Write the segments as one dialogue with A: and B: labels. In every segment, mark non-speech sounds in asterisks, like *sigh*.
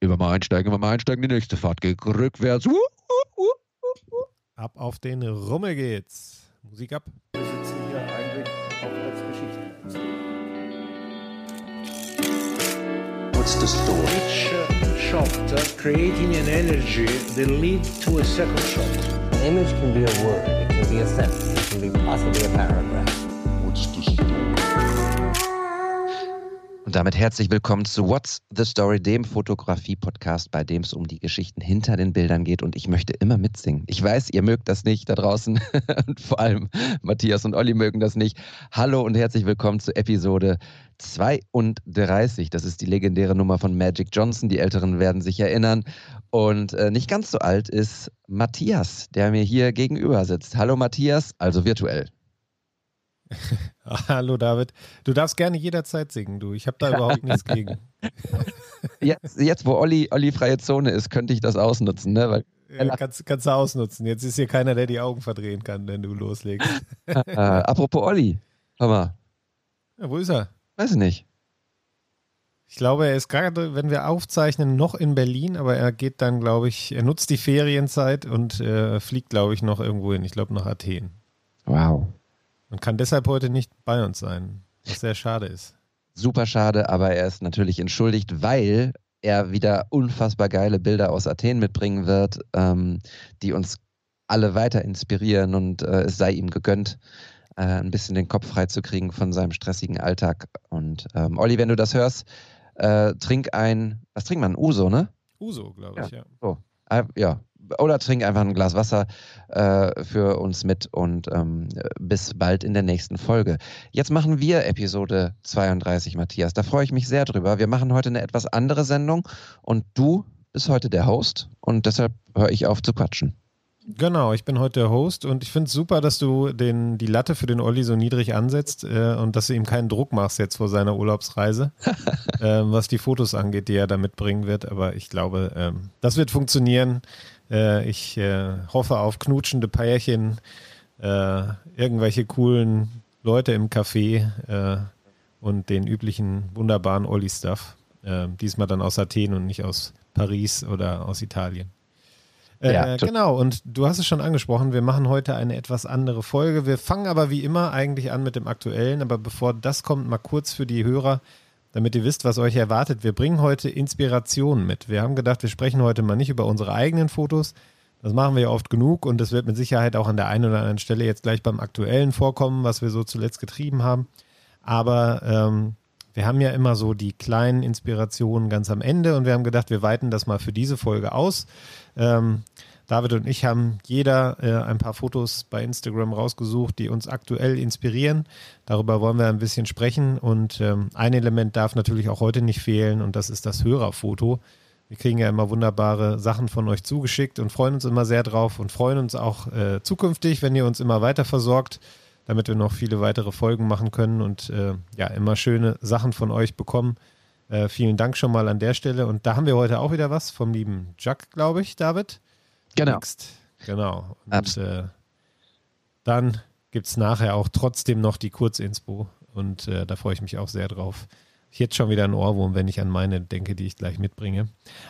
A: Immer mal einsteigen, immer mal einsteigen, die nächste Fahrt geht rückwärts. Uh, uh,
B: uh, ab auf den Rummel geht's. Musik ab.
C: Wir sitzen hier eigentlich auch als Geschichte. What's the story? Each uh, shot uh, creating an energy that leads to a second shot.
D: An image can be a word, it can be a sentence, it can be possibly a paragraph. What's the story?
A: Und damit herzlich willkommen zu What's the Story, dem Fotografie-Podcast, bei dem es um die Geschichten hinter den Bildern geht. Und ich möchte immer mitsingen. Ich weiß, ihr mögt das nicht da draußen. *laughs* und vor allem Matthias und Olli mögen das nicht. Hallo und herzlich willkommen zu Episode 32. Das ist die legendäre Nummer von Magic Johnson. Die Älteren werden sich erinnern. Und äh, nicht ganz so alt ist Matthias, der mir hier gegenüber sitzt. Hallo Matthias, also virtuell. *laughs*
B: Hallo David. Du darfst gerne jederzeit singen, du. Ich habe da überhaupt nichts gegen. *laughs*
A: Jetzt, jetzt, wo Olli, Olli freie Zone ist, könnte ich das ausnutzen, ne? Weil
B: ja, kannst, kannst du ausnutzen. Jetzt ist hier keiner, der die Augen verdrehen kann, wenn du loslegst. *laughs*
A: äh, apropos Olli, hör mal.
B: Ja, wo ist er?
A: Weiß ich nicht.
B: Ich glaube, er ist gerade, wenn wir aufzeichnen, noch in Berlin, aber er geht dann, glaube ich, er nutzt die Ferienzeit und äh, fliegt, glaube ich, noch irgendwo hin. Ich glaube, nach Athen.
A: Wow.
B: Und kann deshalb heute nicht bei uns sein, was sehr schade ist.
A: Super schade, aber er ist natürlich entschuldigt, weil er wieder unfassbar geile Bilder aus Athen mitbringen wird, ähm, die uns alle weiter inspirieren und äh, es sei ihm gegönnt, äh, ein bisschen den Kopf freizukriegen von seinem stressigen Alltag. Und ähm, Olli, wenn du das hörst, äh, trink ein, was trinkt man? Uso, ne?
B: Uso, glaube ich, ja. ja.
A: So. Äh, ja, oder trink einfach ein Glas Wasser äh, für uns mit und ähm, bis bald in der nächsten Folge. Jetzt machen wir Episode 32, Matthias. Da freue ich mich sehr drüber. Wir machen heute eine etwas andere Sendung und du bist heute der Host und deshalb höre ich auf zu quatschen.
B: Genau, ich bin heute der Host und ich finde es super, dass du den, die Latte für den Olli so niedrig ansetzt äh, und dass du ihm keinen Druck machst jetzt vor seiner Urlaubsreise, *laughs* äh, was die Fotos angeht, die er da mitbringen wird. Aber ich glaube, äh, das wird funktionieren. Äh, ich äh, hoffe auf knutschende Pärchen, äh, irgendwelche coolen Leute im Café äh, und den üblichen wunderbaren Olli-Stuff. Äh, diesmal dann aus Athen und nicht aus Paris oder aus Italien. Äh, ja, genau, und du hast es schon angesprochen, wir machen heute eine etwas andere Folge. Wir fangen aber wie immer eigentlich an mit dem Aktuellen, aber bevor das kommt, mal kurz für die Hörer damit ihr wisst, was euch erwartet. Wir bringen heute Inspirationen mit. Wir haben gedacht, wir sprechen heute mal nicht über unsere eigenen Fotos. Das machen wir ja oft genug und das wird mit Sicherheit auch an der einen oder anderen Stelle jetzt gleich beim aktuellen vorkommen, was wir so zuletzt getrieben haben. Aber ähm, wir haben ja immer so die kleinen Inspirationen ganz am Ende und wir haben gedacht, wir weiten das mal für diese Folge aus. Ähm, David und ich haben jeder äh, ein paar Fotos bei Instagram rausgesucht, die uns aktuell inspirieren. Darüber wollen wir ein bisschen sprechen. Und ähm, ein Element darf natürlich auch heute nicht fehlen und das ist das Hörerfoto. Wir kriegen ja immer wunderbare Sachen von euch zugeschickt und freuen uns immer sehr drauf und freuen uns auch äh, zukünftig, wenn ihr uns immer weiter versorgt, damit wir noch viele weitere Folgen machen können und äh, ja, immer schöne Sachen von euch bekommen. Äh, vielen Dank schon mal an der Stelle. Und da haben wir heute auch wieder was vom lieben Jack, glaube ich, David.
A: Genau.
B: Next. Genau. Und äh, dann gibt es nachher auch trotzdem noch die Kurzinspo. Und äh, da freue ich mich auch sehr drauf. Ich jetzt schon wieder ein Ohrwurm, wenn ich an meine denke, die ich gleich mitbringe.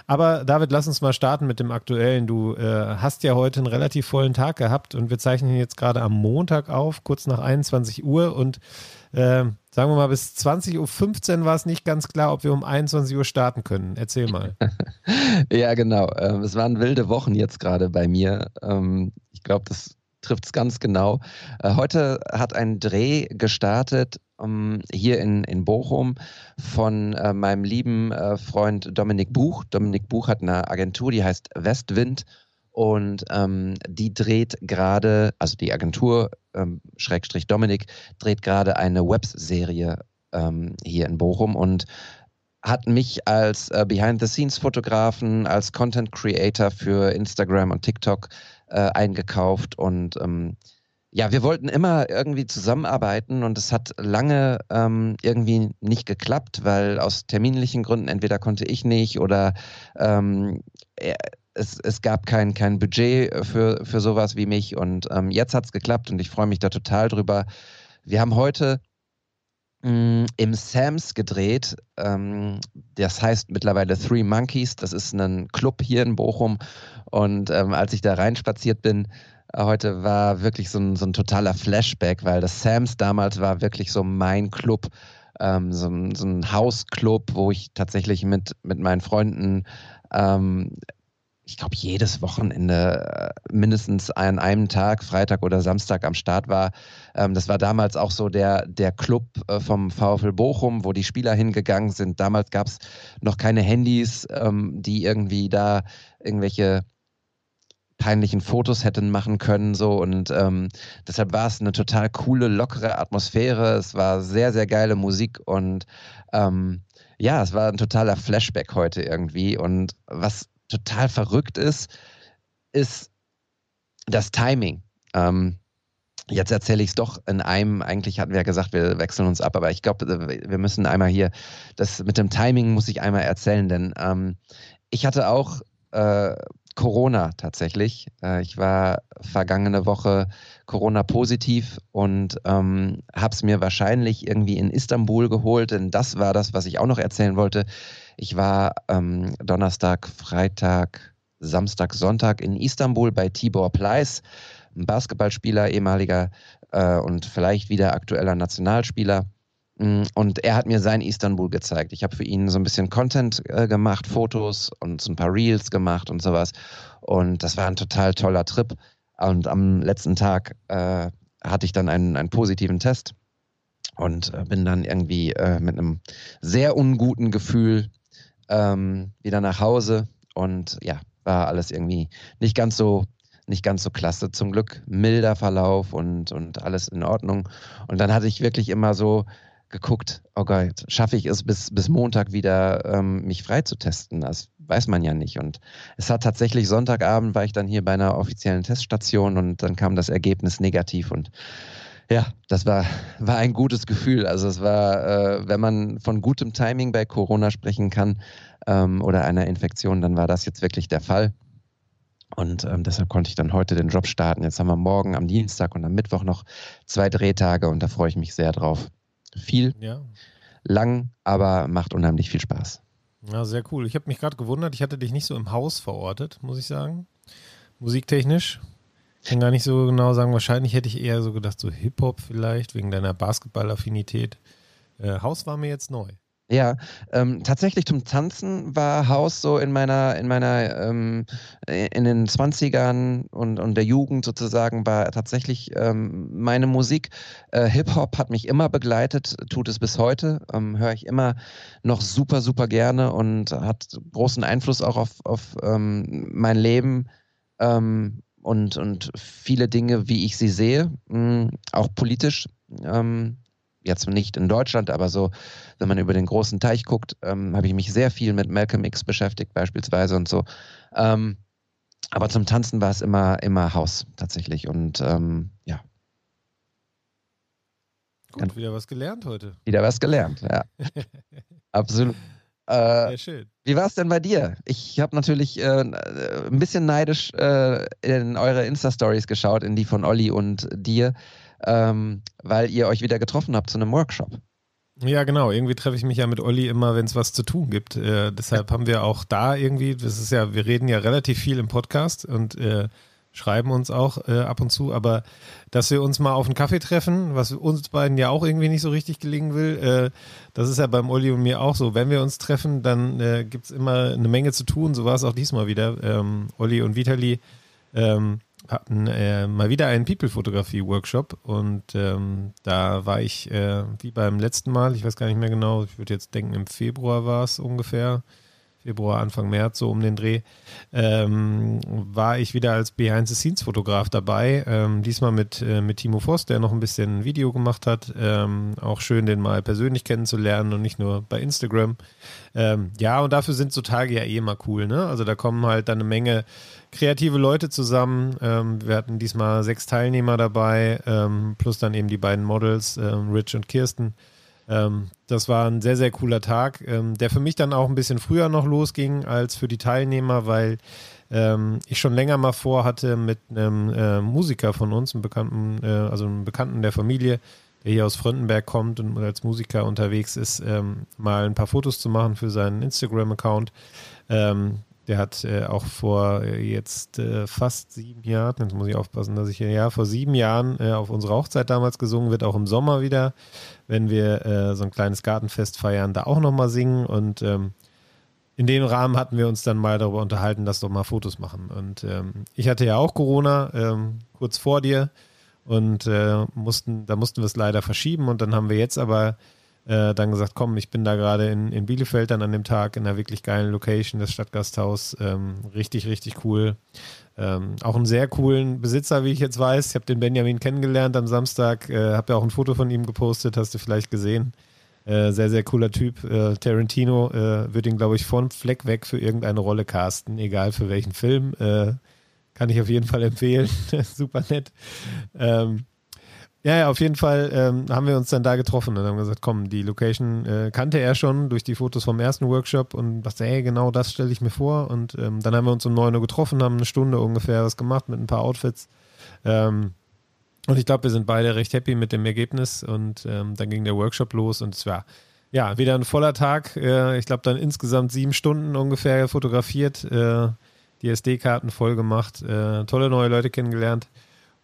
B: Aber David, lass uns mal starten mit dem aktuellen. Du äh, hast ja heute einen relativ vollen Tag gehabt und wir zeichnen jetzt gerade am Montag auf, kurz nach 21 Uhr. Und äh, sagen wir mal, bis 20.15 Uhr war es nicht ganz klar, ob wir um 21 Uhr starten können. Erzähl mal. *laughs*
A: ja, genau. Ähm, es waren wilde Wochen jetzt gerade bei mir. Ähm, ich glaube, das trifft es ganz genau. Äh, heute hat ein Dreh gestartet ähm, hier in, in Bochum von äh, meinem lieben äh, Freund Dominik Buch. Dominik Buch hat eine Agentur, die heißt Westwind und ähm, die dreht gerade, also die Agentur, ähm, Schrägstrich Dominik, dreht gerade eine Webserie ähm, hier in Bochum und hat mich als äh, Behind-the-Scenes-Fotografen, als Content-Creator für Instagram und TikTok äh, eingekauft und ähm, ja, wir wollten immer irgendwie zusammenarbeiten und es hat lange ähm, irgendwie nicht geklappt, weil aus terminlichen Gründen entweder konnte ich nicht oder ähm, es, es gab kein, kein Budget für, für sowas wie mich und ähm, jetzt hat es geklappt und ich freue mich da total drüber. Wir haben heute mm, im Sams gedreht. Ähm, das heißt mittlerweile Three Monkeys. Das ist ein Club hier in Bochum. Und ähm, als ich da reinspaziert bin, äh, heute war wirklich so ein, so ein totaler Flashback, weil das Sams damals war wirklich so mein Club. Ähm, so, so, ein Hausclub, wo ich tatsächlich mit, mit meinen Freunden ähm, ich glaube, jedes Wochenende äh, mindestens an einem Tag, Freitag oder Samstag am Start war. Ähm, das war damals auch so der, der Club äh, vom VfL Bochum, wo die Spieler hingegangen sind. Damals gab es noch keine Handys, ähm, die irgendwie da irgendwelche peinlichen Fotos hätten machen können so und ähm, deshalb war es eine total coole lockere Atmosphäre es war sehr sehr geile Musik und ähm, ja es war ein totaler Flashback heute irgendwie und was total verrückt ist, ist das Timing. Ähm, jetzt erzähle ich es doch in einem, eigentlich hatten wir ja gesagt, wir wechseln uns ab, aber ich glaube, wir müssen einmal hier, das mit dem Timing muss ich einmal erzählen, denn ähm, ich hatte auch äh, Corona tatsächlich. Äh, ich war vergangene Woche Corona-positiv und ähm, habe es mir wahrscheinlich irgendwie in Istanbul geholt, denn das war das, was ich auch noch erzählen wollte. Ich war ähm, Donnerstag, Freitag, Samstag, Sonntag in Istanbul bei Tibor Pleiss, ein Basketballspieler, ehemaliger äh, und vielleicht wieder aktueller Nationalspieler. Mm, und er hat mir sein Istanbul gezeigt. Ich habe für ihn so ein bisschen Content äh, gemacht, Fotos und so ein paar Reels gemacht und sowas. Und das war ein total toller Trip. Und am letzten Tag äh, hatte ich dann einen, einen positiven Test und äh, bin dann irgendwie äh, mit einem sehr unguten Gefühl ähm, wieder nach Hause und ja, war alles irgendwie nicht ganz so nicht ganz so klasse. Zum Glück milder Verlauf und, und alles in Ordnung. Und dann hatte ich wirklich immer so geguckt, oh Gott, schaffe ich es bis, bis Montag wieder, ähm, mich frei zu testen? Das weiß man ja nicht. Und es hat tatsächlich Sonntagabend war ich dann hier bei einer offiziellen Teststation und dann kam das Ergebnis negativ und ja, das war, war ein gutes Gefühl. Also es war, äh, wenn man von gutem Timing bei Corona sprechen kann ähm, oder einer Infektion, dann war das jetzt wirklich der Fall. Und ähm, deshalb konnte ich dann heute den Job starten. Jetzt haben wir morgen am Dienstag und am Mittwoch noch zwei Drehtage und da freue ich mich sehr drauf. Viel, ja. lang, aber macht unheimlich viel Spaß.
B: Ja, sehr cool. Ich habe mich gerade gewundert, ich hatte dich nicht so im Haus verortet, muss ich sagen. Musiktechnisch. Ich kann gar nicht so genau sagen. Wahrscheinlich hätte ich eher so gedacht, so Hip-Hop vielleicht, wegen deiner Basketball-Affinität. Äh, Haus war mir jetzt neu.
A: Ja, ähm, tatsächlich zum Tanzen war Haus so in meiner, in meiner, ähm, in den 20ern und, und der Jugend sozusagen war tatsächlich ähm, meine Musik. Äh, Hip-Hop hat mich immer begleitet, tut es bis heute, ähm, höre ich immer noch super, super gerne und hat großen Einfluss auch auf, auf ähm, mein Leben. Ähm, und, und viele Dinge, wie ich sie sehe, mh, auch politisch. Ähm, jetzt nicht in Deutschland, aber so, wenn man über den großen Teich guckt, ähm, habe ich mich sehr viel mit Malcolm X beschäftigt beispielsweise und so. Ähm, aber zum Tanzen war es immer, immer Haus tatsächlich und ähm, ja.
B: Gut, wieder was gelernt heute.
A: Wieder was gelernt, ja. *laughs* Absolut. Äh, Sehr schön. Wie war es denn bei dir? Ich habe natürlich äh, ein bisschen neidisch äh, in eure Insta-Stories geschaut, in die von Olli und dir ähm, weil ihr euch wieder getroffen habt zu einem Workshop.
B: Ja, genau. Irgendwie treffe ich mich ja mit Olli immer, wenn es was zu tun gibt. Äh, deshalb haben wir auch da irgendwie, das ist ja, wir reden ja relativ viel im Podcast und äh, schreiben uns auch äh, ab und zu, aber dass wir uns mal auf einen Kaffee treffen, was uns beiden ja auch irgendwie nicht so richtig gelingen will, äh, das ist ja beim Olli und mir auch so. Wenn wir uns treffen, dann äh, gibt es immer eine Menge zu tun. So war es auch diesmal wieder. Ähm, Olli und Vitali ähm, hatten äh, mal wieder einen People-Fotografie-Workshop und ähm, da war ich äh, wie beim letzten Mal, ich weiß gar nicht mehr genau, ich würde jetzt denken, im Februar war es ungefähr, Februar, Anfang März, so um den Dreh, ähm, war ich wieder als Behind-the-Scenes-Fotograf dabei. Ähm, diesmal mit, äh, mit Timo Voss, der noch ein bisschen Video gemacht hat. Ähm, auch schön, den mal persönlich kennenzulernen und nicht nur bei Instagram. Ähm, ja, und dafür sind so Tage ja eh immer cool. Ne? Also da kommen halt dann eine Menge kreative Leute zusammen. Ähm, wir hatten diesmal sechs Teilnehmer dabei, ähm, plus dann eben die beiden Models, Rich und Kirsten. Ähm, das war ein sehr, sehr cooler Tag, ähm, der für mich dann auch ein bisschen früher noch losging als für die Teilnehmer, weil ähm, ich schon länger mal vorhatte, mit einem äh, Musiker von uns, einem Bekannten, äh, also einem Bekannten der Familie, der hier aus Fröndenberg kommt und als Musiker unterwegs ist, ähm, mal ein paar Fotos zu machen für seinen Instagram-Account. Ähm, der hat äh, auch vor äh, jetzt äh, fast sieben Jahren, jetzt muss ich aufpassen, dass ich hier, ja, vor sieben Jahren äh, auf unsere Hochzeit damals gesungen, wird auch im Sommer wieder, wenn wir äh, so ein kleines Gartenfest feiern, da auch nochmal singen. Und ähm, in dem Rahmen hatten wir uns dann mal darüber unterhalten, dass doch mal Fotos machen. Und ähm, ich hatte ja auch Corona ähm, kurz vor dir und äh, mussten, da mussten wir es leider verschieben. Und dann haben wir jetzt aber äh, dann gesagt, komm, ich bin da gerade in, in Bielefeld dann an dem Tag in einer wirklich geilen Location, das Stadtgasthaus. Ähm, richtig, richtig cool. Ähm, auch einen sehr coolen Besitzer, wie ich jetzt weiß. Ich habe den Benjamin kennengelernt am Samstag, äh, habe ja auch ein Foto von ihm gepostet, hast du vielleicht gesehen. Äh, sehr, sehr cooler Typ. Äh, Tarantino äh, wird ihn, glaube ich, von Fleck weg für irgendeine Rolle casten, egal für welchen Film. Äh, kann ich auf jeden Fall empfehlen. *laughs* Super nett. Ähm, ja, ja, auf jeden Fall ähm, haben wir uns dann da getroffen und haben gesagt, komm, die Location äh, kannte er schon durch die Fotos vom ersten Workshop und dachte, ey, genau das stelle ich mir vor. Und ähm, dann haben wir uns um 9 Uhr getroffen, haben eine Stunde ungefähr was gemacht mit ein paar Outfits. Ähm, und ich glaube, wir sind beide recht happy mit dem Ergebnis. Und ähm, dann ging der Workshop los und es war ja wieder ein voller Tag. Äh, ich glaube, dann insgesamt sieben Stunden ungefähr fotografiert, äh, die SD-Karten voll gemacht, äh, tolle neue Leute kennengelernt.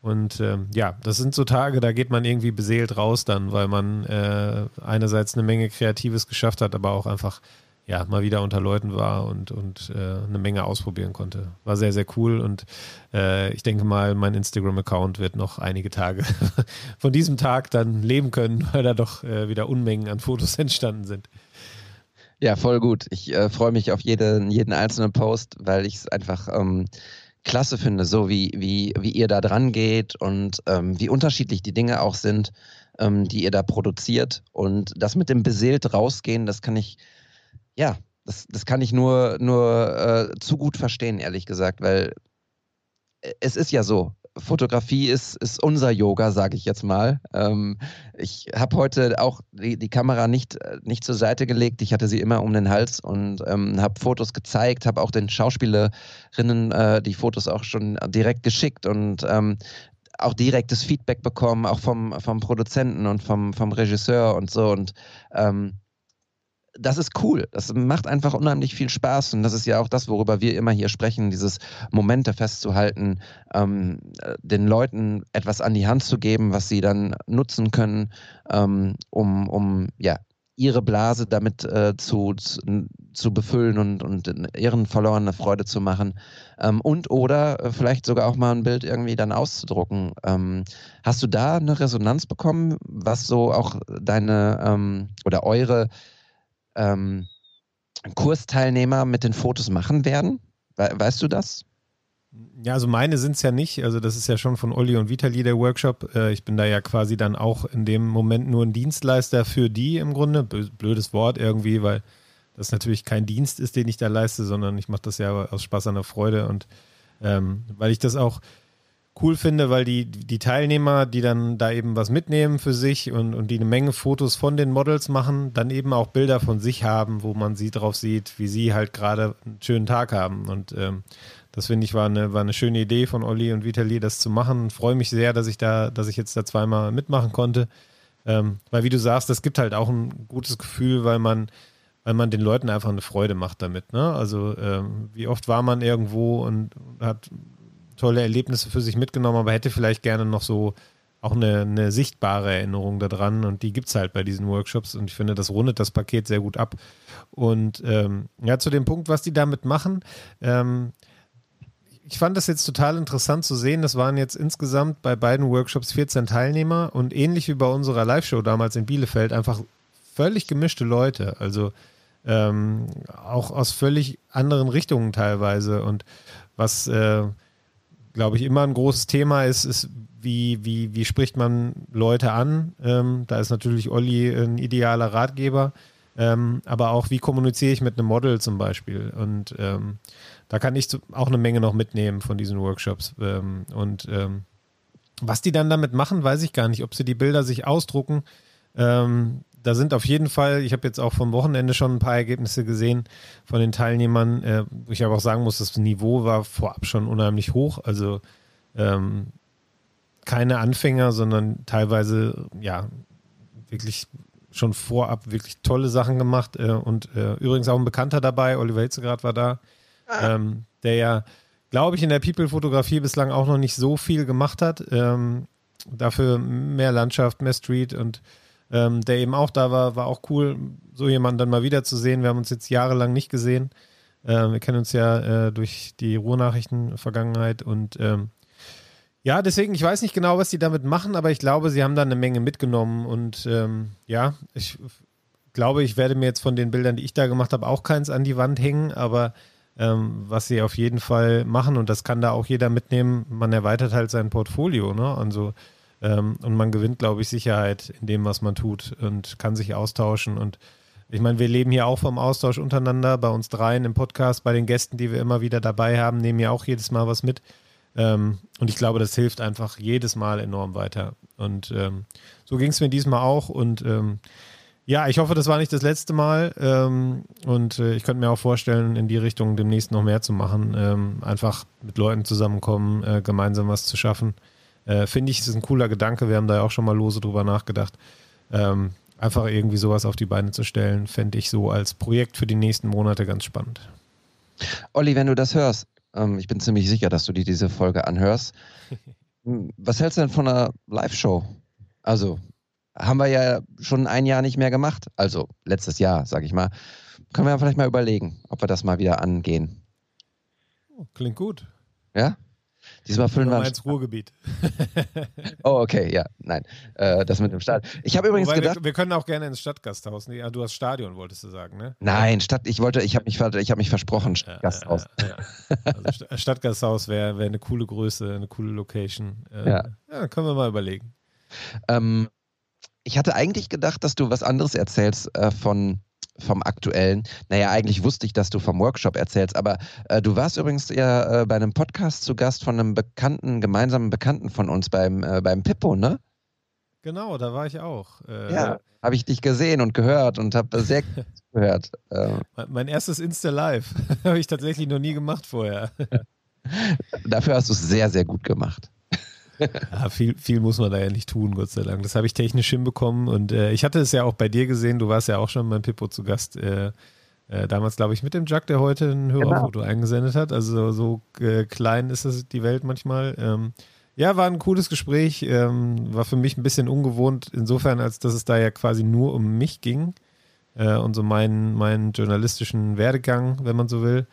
B: Und ähm, ja, das sind so Tage, da geht man irgendwie beseelt raus dann, weil man äh, einerseits eine Menge Kreatives geschafft hat, aber auch einfach ja mal wieder unter Leuten war und, und äh, eine Menge ausprobieren konnte. War sehr, sehr cool und äh, ich denke mal, mein Instagram-Account wird noch einige Tage *laughs* von diesem Tag dann leben können, weil da doch äh, wieder Unmengen an Fotos *laughs* entstanden sind.
A: Ja, voll gut. Ich äh, freue mich auf jeden, jeden einzelnen Post, weil ich es einfach ähm, klasse finde, so wie, wie, wie ihr da dran geht und ähm, wie unterschiedlich die Dinge auch sind, ähm, die ihr da produziert. Und das mit dem beseelt rausgehen, das kann ich, ja, das, das kann ich nur, nur äh, zu gut verstehen, ehrlich gesagt, weil äh, es ist ja so, Fotografie ist, ist unser Yoga, sage ich jetzt mal. Ähm, ich habe heute auch die, die Kamera nicht, nicht zur Seite gelegt. Ich hatte sie immer um den Hals und ähm, habe Fotos gezeigt, habe auch den Schauspielerinnen äh, die Fotos auch schon direkt geschickt und ähm, auch direktes Feedback bekommen, auch vom, vom Produzenten und vom, vom Regisseur und so. Und ähm, das ist cool. Das macht einfach unheimlich viel Spaß. Und das ist ja auch das, worüber wir immer hier sprechen, dieses Momente festzuhalten, ähm, den Leuten etwas an die Hand zu geben, was sie dann nutzen können, ähm, um, um ja, ihre Blase damit äh, zu, zu, befüllen und, und ihren Followern Freude zu machen. Ähm, und oder äh, vielleicht sogar auch mal ein Bild irgendwie dann auszudrucken. Ähm, hast du da eine Resonanz bekommen, was so auch deine ähm, oder eure ähm, Kursteilnehmer mit den Fotos machen werden? We weißt du das?
B: Ja, also meine sind es ja nicht. Also das ist ja schon von Olli und Vitali der Workshop. Äh, ich bin da ja quasi dann auch in dem Moment nur ein Dienstleister für die im Grunde. Blödes Wort irgendwie, weil das natürlich kein Dienst ist, den ich da leiste, sondern ich mache das ja aus Spaß an der Freude und ähm, weil ich das auch cool finde, weil die, die Teilnehmer, die dann da eben was mitnehmen für sich und, und die eine Menge Fotos von den Models machen, dann eben auch Bilder von sich haben, wo man sie drauf sieht, wie sie halt gerade einen schönen Tag haben. Und ähm, das finde ich war eine, war eine schöne Idee von Olli und Vitali, das zu machen. Freue mich sehr, dass ich da, dass ich jetzt da zweimal mitmachen konnte. Ähm, weil wie du sagst, das gibt halt auch ein gutes Gefühl, weil man, weil man den Leuten einfach eine Freude macht damit. Ne? Also ähm, wie oft war man irgendwo und hat tolle Erlebnisse für sich mitgenommen, aber hätte vielleicht gerne noch so auch eine, eine sichtbare Erinnerung daran und die gibt es halt bei diesen Workshops und ich finde, das rundet das Paket sehr gut ab. Und ähm, ja, zu dem Punkt, was die damit machen, ähm, ich fand das jetzt total interessant zu sehen. Das waren jetzt insgesamt bei beiden Workshops 14 Teilnehmer und ähnlich wie bei unserer Live-Show damals in Bielefeld einfach völlig gemischte Leute. Also ähm, auch aus völlig anderen Richtungen teilweise. Und was, äh, glaube ich, immer ein großes Thema ist, ist, wie, wie, wie spricht man Leute an? Ähm, da ist natürlich Olli ein idealer Ratgeber, ähm, aber auch, wie kommuniziere ich mit einem Model zum Beispiel? Und ähm, da kann ich auch eine Menge noch mitnehmen von diesen Workshops. Ähm, und ähm, was die dann damit machen, weiß ich gar nicht. Ob sie die Bilder sich ausdrucken, ähm, da sind auf jeden Fall, ich habe jetzt auch vom Wochenende schon ein paar Ergebnisse gesehen von den Teilnehmern, äh, wo ich aber auch sagen muss, das Niveau war vorab schon unheimlich hoch. Also ähm, keine Anfänger, sondern teilweise ja wirklich schon vorab wirklich tolle Sachen gemacht äh, und äh, übrigens auch ein Bekannter dabei, Oliver Hitzegrad war da, ah. ähm, der ja, glaube ich, in der People-Fotografie bislang auch noch nicht so viel gemacht hat. Ähm, dafür mehr Landschaft, mehr Street und ähm, der eben auch da war, war auch cool, so jemanden dann mal wieder zu sehen. Wir haben uns jetzt jahrelang nicht gesehen. Ähm, wir kennen uns ja äh, durch die Ruhrnachrichten-Vergangenheit und ähm, ja, deswegen, ich weiß nicht genau, was sie damit machen, aber ich glaube, sie haben da eine Menge mitgenommen und ähm, ja, ich glaube, ich werde mir jetzt von den Bildern, die ich da gemacht habe, auch keins an die Wand hängen, aber ähm, was sie auf jeden Fall machen und das kann da auch jeder mitnehmen, man erweitert halt sein Portfolio, ne? Also ähm, und man gewinnt, glaube ich, Sicherheit in dem, was man tut und kann sich austauschen und ich meine, wir leben hier auch vom Austausch untereinander, bei uns dreien im Podcast, bei den Gästen, die wir immer wieder dabei haben, nehmen ja auch jedes Mal was mit. Ähm, und ich glaube, das hilft einfach jedes Mal enorm weiter. Und ähm, so ging es mir diesmal auch. Und ähm, ja, ich hoffe, das war nicht das letzte Mal. Ähm, und äh, ich könnte mir auch vorstellen, in die Richtung demnächst noch mehr zu machen. Ähm, einfach mit Leuten zusammenkommen, äh, gemeinsam was zu schaffen. Äh, Finde ich, ist ein cooler Gedanke. Wir haben da ja auch schon mal lose drüber nachgedacht. Ähm, einfach irgendwie sowas auf die Beine zu stellen, fände ich so als Projekt für die nächsten Monate ganz spannend.
A: Olli, wenn du das hörst, ähm, ich bin ziemlich sicher, dass du dir diese Folge anhörst. *laughs* Hm, was hältst du denn von einer Live-Show? Also, haben wir ja schon ein Jahr nicht mehr gemacht. Also, letztes Jahr, sag ich mal. Können wir vielleicht mal überlegen, ob wir das mal wieder angehen.
B: Oh, klingt gut.
A: Ja? Diesmal füllen wir
B: ins Ruhrgebiet. *laughs*
A: oh, okay, ja, nein. Äh, das mit dem Stadion. Ich habe übrigens Wobei gedacht.
B: Wir, wir, können auch gerne ins Stadtgasthaus. Nee, du hast Stadion, wolltest du sagen, ne?
A: Nein, Stadt, ich wollte, ich habe mich, hab mich versprochen, Stadtgasthaus.
B: Ja, ja, ja, also Stadtgasthaus wäre wär eine coole Größe, eine coole Location. Äh, ja. ja, können wir mal überlegen.
A: Ähm, ich hatte eigentlich gedacht, dass du was anderes erzählst äh, von vom aktuellen. Naja, eigentlich wusste ich, dass du vom Workshop erzählst, aber äh, du warst übrigens ja äh, bei einem Podcast zu Gast von einem bekannten, gemeinsamen Bekannten von uns beim, äh, beim Pippo, ne?
B: Genau, da war ich auch.
A: Äh, ja, habe ich dich gesehen und gehört und habe sehr *laughs* gehört.
B: Ähm. Mein erstes Insta-Live *laughs* habe ich tatsächlich noch nie gemacht vorher. *laughs*
A: Dafür hast du es sehr, sehr gut gemacht.
B: Ja, *laughs* viel, viel muss man da ja nicht tun, Gott sei Dank. Das habe ich technisch hinbekommen und äh, ich hatte es ja auch bei dir gesehen. Du warst ja auch schon beim Pippo zu Gast. Äh, äh, damals, glaube ich, mit dem Jack, der heute ein Hörerfoto genau. eingesendet hat. Also so äh, klein ist das die Welt manchmal. Ähm, ja, war ein cooles Gespräch. Ähm, war für mich ein bisschen ungewohnt, insofern, als dass es da ja quasi nur um mich ging äh, und so meinen, meinen journalistischen Werdegang, wenn man so will.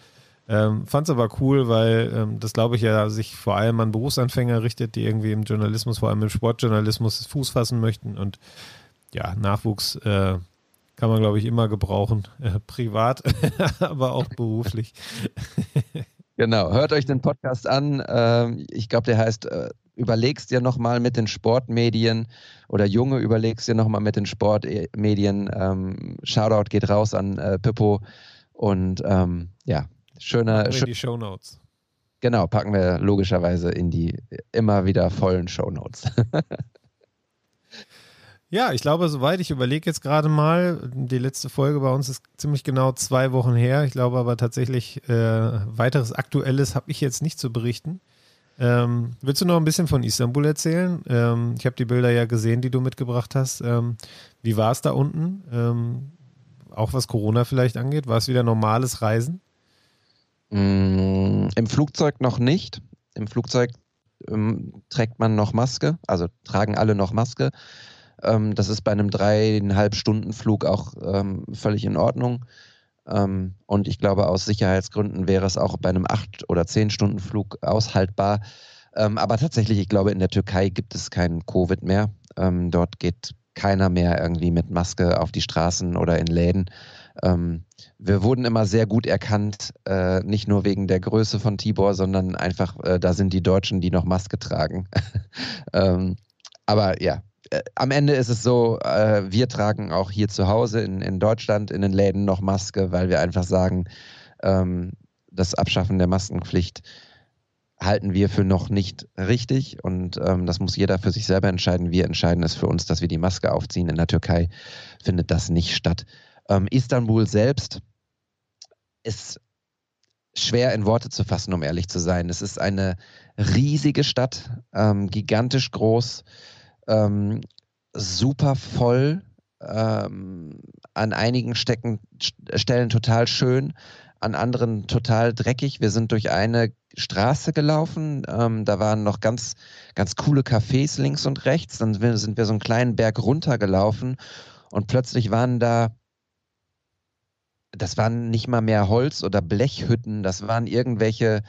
B: Ähm, Fand es aber cool, weil ähm, das, glaube ich, ja sich vor allem an Berufsanfänger richtet, die irgendwie im Journalismus, vor allem im Sportjournalismus, Fuß fassen möchten. Und ja, Nachwuchs äh, kann man, glaube ich, immer gebrauchen. Äh, privat, *laughs* aber auch beruflich. *laughs*
A: genau, hört euch den Podcast an. Ähm, ich glaube, der heißt äh, Überlegst dir nochmal mit den Sportmedien oder Junge, überlegst dir nochmal mit den Sportmedien. Ähm, Shoutout geht raus an äh, Pippo. Und ähm, ja, Schöner.
B: Packen wir in die Show Notes.
A: Genau, packen wir logischerweise in die immer wieder vollen Show Notes. *laughs*
B: ja, ich glaube, soweit ich überlege jetzt gerade mal, die letzte Folge bei uns ist ziemlich genau zwei Wochen her. Ich glaube aber tatsächlich, äh, weiteres Aktuelles habe ich jetzt nicht zu berichten. Ähm, willst du noch ein bisschen von Istanbul erzählen? Ähm, ich habe die Bilder ja gesehen, die du mitgebracht hast. Ähm, wie war es da unten? Ähm, auch was Corona vielleicht angeht? War es wieder normales Reisen?
A: Mm, Im Flugzeug noch nicht. Im Flugzeug ähm, trägt man noch Maske, also tragen alle noch Maske. Ähm, das ist bei einem dreieinhalb Stunden Flug auch ähm, völlig in Ordnung. Ähm, und ich glaube, aus Sicherheitsgründen wäre es auch bei einem acht oder zehn Stunden Flug aushaltbar. Ähm, aber tatsächlich, ich glaube, in der Türkei gibt es keinen Covid mehr. Ähm, dort geht keiner mehr irgendwie mit Maske auf die Straßen oder in Läden. Ähm, wir wurden immer sehr gut erkannt, äh, nicht nur wegen der Größe von Tibor, sondern einfach, äh, da sind die Deutschen, die noch Maske tragen. *laughs* ähm, aber ja, äh, am Ende ist es so, äh, wir tragen auch hier zu Hause in, in Deutschland in den Läden noch Maske, weil wir einfach sagen, ähm, das Abschaffen der Maskenpflicht halten wir für noch nicht richtig und ähm, das muss jeder für sich selber entscheiden. Wir entscheiden es für uns, dass wir die Maske aufziehen. In der Türkei findet das nicht statt. Ähm, Istanbul selbst ist schwer in Worte zu fassen, um ehrlich zu sein. Es ist eine riesige Stadt, ähm, gigantisch groß, ähm, super voll, ähm, an einigen Stecken, Stellen total schön, an anderen total dreckig. Wir sind durch eine Straße gelaufen, ähm, da waren noch ganz, ganz coole Cafés links und rechts. Dann sind wir so einen kleinen Berg runtergelaufen und plötzlich waren da das waren nicht mal mehr Holz- oder Blechhütten, das waren irgendwelche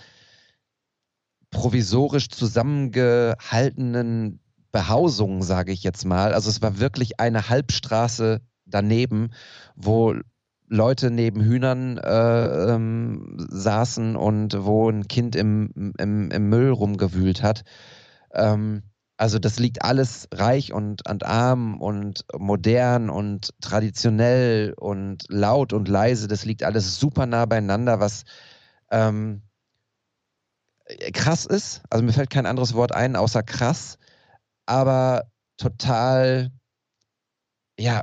A: provisorisch zusammengehaltenen Behausungen, sage ich jetzt mal. Also es war wirklich eine Halbstraße daneben, wo Leute neben Hühnern äh, ähm, saßen und wo ein Kind im, im, im Müll rumgewühlt hat. Ähm, also das liegt alles reich und, und arm und modern und traditionell und laut und leise. Das liegt alles super nah beieinander, was ähm, krass ist. Also mir fällt kein anderes Wort ein, außer krass, aber total, ja,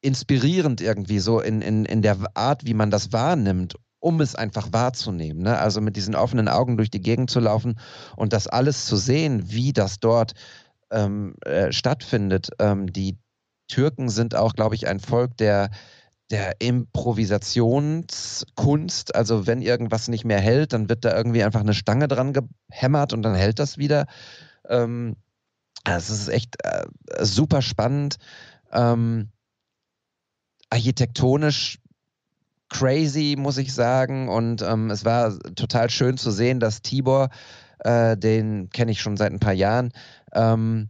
A: inspirierend irgendwie so in, in, in der Art, wie man das wahrnimmt um es einfach wahrzunehmen. Ne? Also mit diesen offenen Augen durch die Gegend zu laufen und das alles zu sehen, wie das dort ähm, äh, stattfindet. Ähm, die Türken sind auch, glaube ich, ein Volk der, der Improvisationskunst. Also wenn irgendwas nicht mehr hält, dann wird da irgendwie einfach eine Stange dran gehämmert und dann hält das wieder. Ähm, also es ist echt äh, super spannend. Ähm, architektonisch crazy, muss ich sagen. Und ähm, es war total schön zu sehen, dass Tibor, äh, den kenne ich schon seit ein paar Jahren, ähm,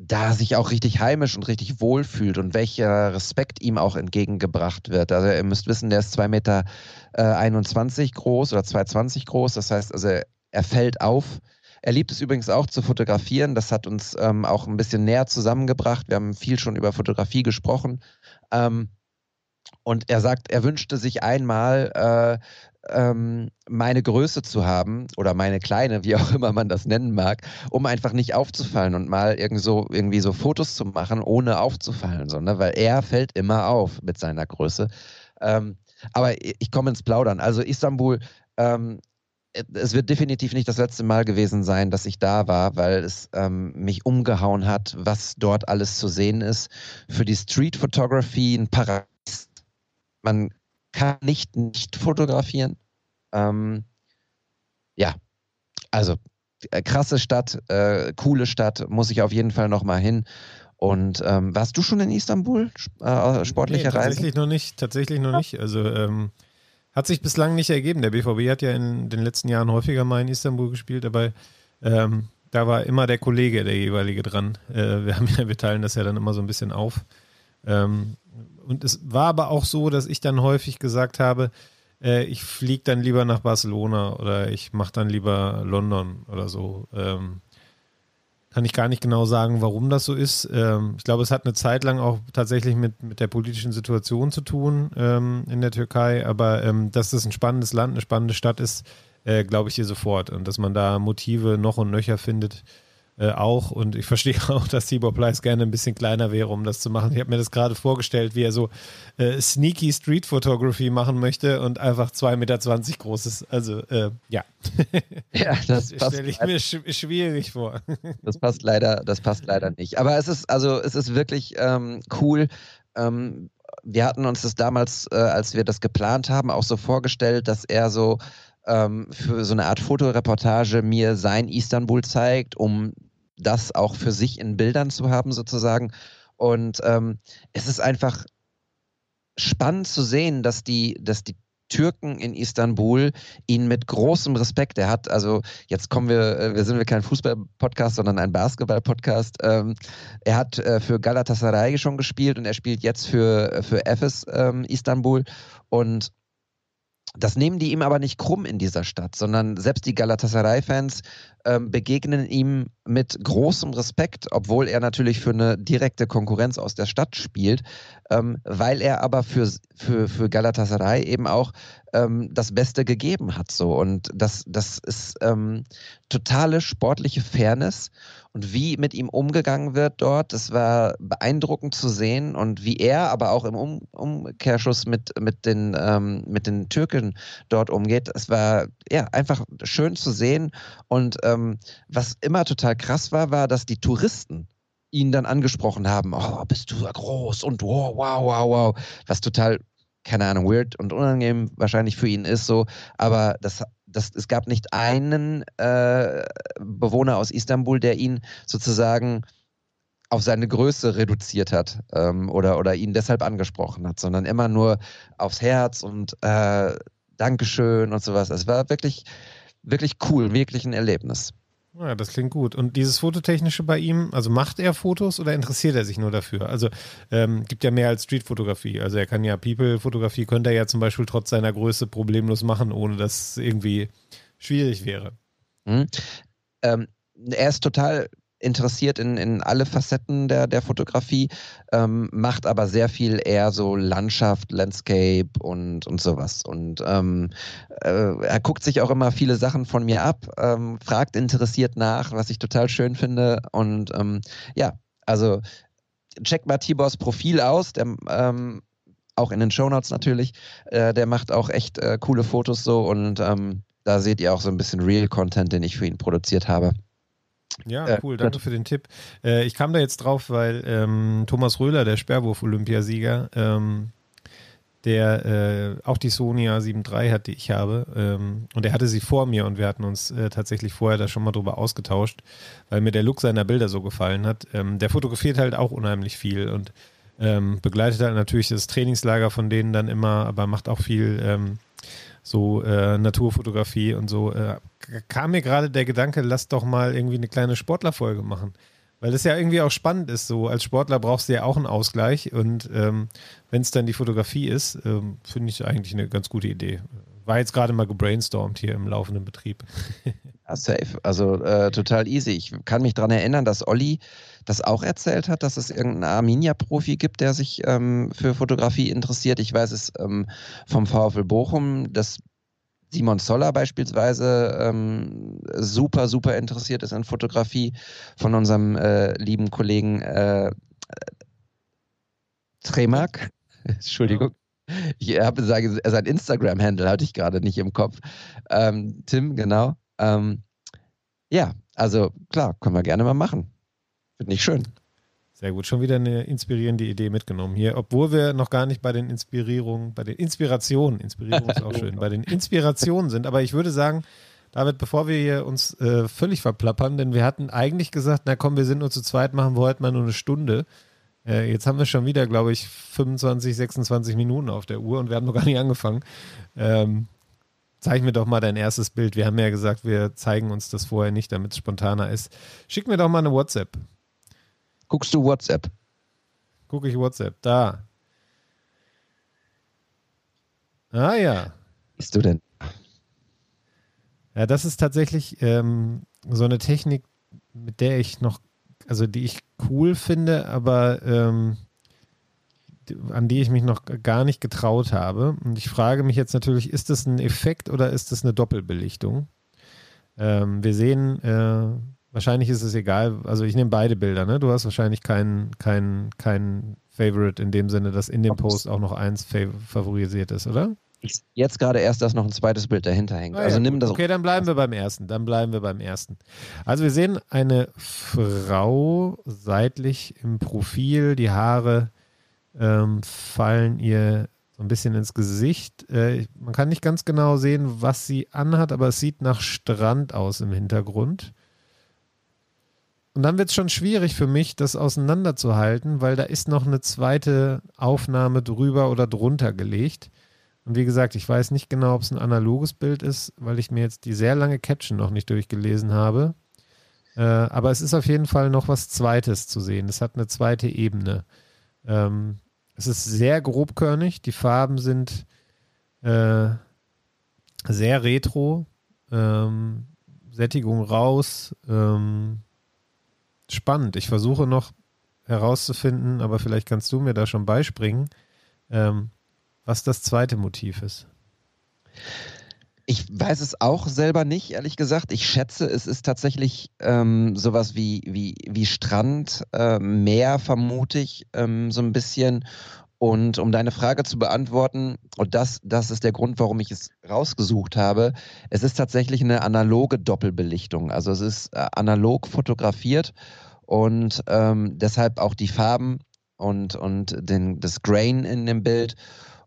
A: da sich auch richtig heimisch und richtig wohl fühlt und welcher Respekt ihm auch entgegengebracht wird. Also ihr müsst wissen, der ist 2,21 Meter äh, 21 groß oder 2,20 groß. Das heißt, also er fällt auf. Er liebt es übrigens auch zu fotografieren. Das hat uns ähm, auch ein bisschen näher zusammengebracht. Wir haben viel schon über Fotografie gesprochen. Ähm, und er sagt, er wünschte sich einmal äh, ähm, meine Größe zu haben oder meine kleine, wie auch immer man das nennen mag, um einfach nicht aufzufallen und mal irgend so, irgendwie so Fotos zu machen, ohne aufzufallen, so, ne? weil er fällt immer auf mit seiner Größe. Ähm, aber ich komme ins Plaudern. Also Istanbul, ähm, es wird definitiv nicht das letzte Mal gewesen sein, dass ich da war, weil es ähm, mich umgehauen hat, was dort alles zu sehen ist. Für die Street Photography ein Paradies man kann nicht nicht fotografieren. Ähm, ja, also äh, krasse Stadt, äh, coole Stadt, muss ich auf jeden Fall noch mal hin. Und ähm, warst du schon in Istanbul? Äh, sportliche
B: nee,
A: Reise?
B: Tatsächlich noch nicht, tatsächlich noch nicht. Also ähm, hat sich bislang nicht ergeben. Der BVB hat ja in den letzten Jahren häufiger mal in Istanbul gespielt, aber ähm, da war immer der Kollege, der jeweilige dran. Äh, wir haben ja, wir teilen das ja dann immer so ein bisschen auf. Ähm, und es war aber auch so, dass ich dann häufig gesagt habe, äh, ich fliege dann lieber nach Barcelona oder ich mache dann lieber London oder so. Ähm, kann ich gar nicht genau sagen, warum das so ist. Ähm, ich glaube, es hat eine Zeit lang auch tatsächlich mit, mit der politischen Situation zu tun ähm, in der Türkei, aber ähm, dass das ein spannendes Land, eine spannende Stadt ist, äh, glaube ich dir sofort. Und dass man da Motive noch und nöcher findet, äh, auch. Und ich verstehe *laughs* auch, dass Tibor Pleiss gerne ein bisschen kleiner wäre, um das zu machen. Ich habe mir das gerade vorgestellt, wie er so äh, sneaky Street Photography machen möchte und einfach 2,20 Meter groß ist. Also, äh, ja. *laughs*
A: Ja, das, *laughs* das
B: stelle ich mir sch schwierig vor.
A: Das passt leider, das passt leider nicht. Aber es ist, also, es ist wirklich ähm, cool. Ähm, wir hatten uns das damals, äh, als wir das geplant haben, auch so vorgestellt, dass er so ähm, für so eine Art Fotoreportage mir sein Istanbul zeigt, um das auch für sich in Bildern zu haben, sozusagen. Und ähm, es ist einfach spannend zu sehen, dass die, dass die Türken in Istanbul ihn mit großem Respekt, er hat, also jetzt kommen wir, äh, wir sind wir kein Fußball-Podcast, sondern ein Basketball-Podcast. Ähm, er hat äh, für Galatasaray schon gespielt und er spielt jetzt für, für Efes ähm, Istanbul und das nehmen die ihm aber nicht krumm in dieser Stadt, sondern selbst die Galatasaray-Fans ähm, begegnen ihm mit großem Respekt, obwohl er natürlich für eine direkte Konkurrenz aus der Stadt spielt, ähm, weil er aber für, für, für Galatasaray eben auch ähm, das Beste gegeben hat. So. Und das, das ist ähm, totale sportliche Fairness und wie mit ihm umgegangen wird dort. Das war beeindruckend zu sehen und wie er aber auch im um Umkehrschuss mit, mit, den, ähm, mit den Türken dort umgeht. Es war ja einfach schön zu sehen und ähm, was immer total krass war, war, dass die Touristen ihn dann angesprochen haben, oh, bist du groß und wow, wow, wow, wow, was total keine Ahnung, weird und unangenehm wahrscheinlich für ihn ist so, aber das, das, es gab nicht einen äh, Bewohner aus Istanbul, der ihn sozusagen auf seine Größe reduziert hat ähm, oder, oder ihn deshalb angesprochen hat, sondern immer nur aufs Herz und äh, Dankeschön und sowas. Es war wirklich, wirklich cool, wirklich ein Erlebnis.
B: Ja, das klingt gut. Und dieses Fototechnische bei ihm, also macht er Fotos oder interessiert er sich nur dafür? Also ähm, gibt ja mehr als Streetfotografie. Also er kann ja People-Fotografie, könnte er ja zum Beispiel trotz seiner Größe problemlos machen, ohne dass es irgendwie schwierig wäre.
A: Mhm. Ähm, er ist total interessiert in, in alle Facetten der, der Fotografie, ähm, macht aber sehr viel eher so Landschaft, Landscape und, und sowas. Und ähm, äh, er guckt sich auch immer viele Sachen von mir ab, ähm, fragt interessiert nach, was ich total schön finde. Und ähm, ja, also checkt mal Tibors Profil aus, der ähm, auch in den Shownotes natürlich. Äh, der macht auch echt äh, coole Fotos so und ähm, da seht ihr auch so ein bisschen Real-Content, den ich für ihn produziert habe.
B: Ja, äh, cool, danke für den Tipp. Äh, ich kam da jetzt drauf, weil ähm, Thomas Röhler, der Sperrwurf-Olympiasieger, ähm, der äh, auch die Sony A7 III hat, die ich habe, ähm, und er hatte sie vor mir und wir hatten uns äh, tatsächlich vorher da schon mal drüber ausgetauscht, weil mir der Look seiner Bilder so gefallen hat. Ähm, der fotografiert halt auch unheimlich viel und ähm, begleitet halt natürlich das Trainingslager von denen dann immer, aber macht auch viel ähm, so äh, Naturfotografie und so, äh, kam mir gerade der Gedanke, lass doch mal irgendwie eine kleine Sportlerfolge machen. Weil das ja irgendwie auch spannend ist. So als Sportler brauchst du ja auch einen Ausgleich und ähm, wenn es dann die Fotografie ist, ähm, finde ich eigentlich eine ganz gute Idee. War jetzt gerade mal gebrainstormt hier im laufenden Betrieb. *laughs*
A: Ja, safe. Also äh, total easy. Ich kann mich daran erinnern, dass Olli das auch erzählt hat, dass es irgendeinen Arminia-Profi gibt, der sich ähm, für Fotografie interessiert. Ich weiß es ähm, vom VfL Bochum, dass Simon Zoller beispielsweise ähm, super, super interessiert ist an Fotografie von unserem äh, lieben Kollegen äh, Tremark. *laughs* Entschuldigung. Ich habe sein Instagram-Handle hatte ich gerade nicht im Kopf. Ähm, Tim, genau. Ähm, ja, also klar, können wir gerne mal machen. Finde ich schön.
B: Sehr gut, schon wieder eine inspirierende Idee mitgenommen hier, obwohl wir noch gar nicht bei den Inspirierungen, bei den Inspirationen, Inspirierung ist auch schön, *laughs* bei den Inspirationen sind. Aber ich würde sagen, David, bevor wir hier uns äh, völlig verplappern, denn wir hatten eigentlich gesagt, na komm, wir sind nur zu zweit, machen wir heute mal nur eine Stunde. Äh, jetzt haben wir schon wieder, glaube ich, 25, 26 Minuten auf der Uhr und wir haben noch gar nicht angefangen. Ähm, zeig mir doch mal dein erstes Bild. Wir haben ja gesagt, wir zeigen uns das vorher nicht, damit es spontaner ist. Schick mir doch mal eine WhatsApp.
A: Guckst du WhatsApp?
B: Gucke ich WhatsApp. Da. Ah ja.
A: Bist du denn?
B: Ja, das ist tatsächlich ähm, so eine Technik, mit der ich noch, also die ich cool finde, aber ähm, an die ich mich noch gar nicht getraut habe. Und ich frage mich jetzt natürlich, ist das ein Effekt oder ist das eine Doppelbelichtung? Ähm, wir sehen äh, Wahrscheinlich ist es egal. Also ich nehme beide Bilder, ne? Du hast wahrscheinlich kein, kein, kein Favorite in dem Sinne, dass in dem Post auch noch eins favorisiert ist, oder?
A: Ich jetzt gerade erst, dass noch ein zweites Bild dahinter hängt. Ah, also ja, nimm das.
B: Okay, dann bleiben wir beim ersten. Dann bleiben wir beim ersten. Also wir sehen eine Frau seitlich im Profil, die Haare ähm, fallen ihr so ein bisschen ins Gesicht. Äh, man kann nicht ganz genau sehen, was sie anhat, aber es sieht nach Strand aus im Hintergrund. Und dann wird es schon schwierig für mich, das auseinanderzuhalten, weil da ist noch eine zweite Aufnahme drüber oder drunter gelegt. Und wie gesagt, ich weiß nicht genau, ob es ein analoges Bild ist, weil ich mir jetzt die sehr lange Caption noch nicht durchgelesen habe. Äh, aber es ist auf jeden Fall noch was Zweites zu sehen. Es hat eine zweite Ebene. Ähm, es ist sehr grobkörnig. Die Farben sind äh, sehr retro. Ähm, Sättigung raus. Ähm, spannend. Ich versuche noch herauszufinden, aber vielleicht kannst du mir da schon beispringen, ähm, was das zweite Motiv ist.
A: Ich weiß es auch selber nicht, ehrlich gesagt. Ich schätze, es ist tatsächlich ähm, sowas wie, wie, wie Strand, äh, Meer vermute ich ähm, so ein bisschen. Und um deine Frage zu beantworten, und das, das ist der Grund, warum ich es rausgesucht habe, es ist tatsächlich eine analoge Doppelbelichtung. Also es ist äh, analog fotografiert und ähm, deshalb auch die Farben und, und den, das Grain in dem Bild.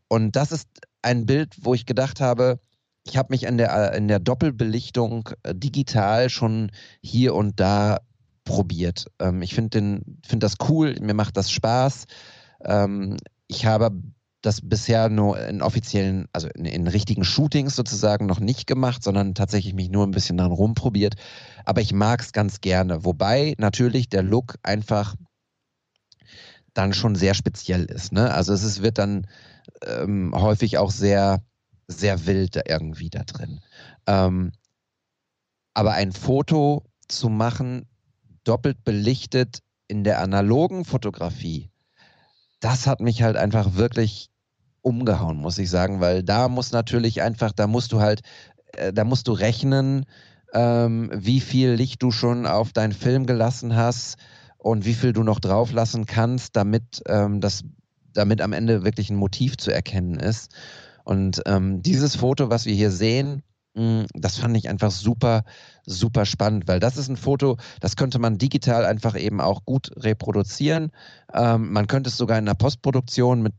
A: Und das ist ein Bild, wo ich gedacht habe, ich habe mich in der, in der Doppelbelichtung äh, digital schon hier und da probiert. Ähm, ich finde find das cool, mir macht das Spaß. Ähm, ich habe das bisher nur in offiziellen, also in, in, richtigen Shootings sozusagen noch nicht gemacht, sondern tatsächlich mich nur ein bisschen daran rumprobiert. Aber ich mag es ganz gerne. Wobei natürlich der Look einfach dann schon sehr speziell ist. Ne? Also es ist, wird dann ähm, häufig auch sehr, sehr wild irgendwie da drin. Ähm, aber ein Foto zu machen, doppelt belichtet in der analogen Fotografie, das hat mich halt einfach wirklich umgehauen, muss ich sagen, weil da muss natürlich einfach, da musst du halt, äh, da musst du rechnen, ähm, wie viel Licht du schon auf deinen Film gelassen hast und wie viel du noch drauf lassen kannst, damit ähm, das, damit am Ende wirklich ein Motiv zu erkennen ist. Und ähm, dieses Foto, was wir hier sehen, das fand ich einfach super, super spannend, weil das ist ein Foto, das könnte man digital einfach eben auch gut reproduzieren. Ähm, man könnte es sogar in der Postproduktion mit,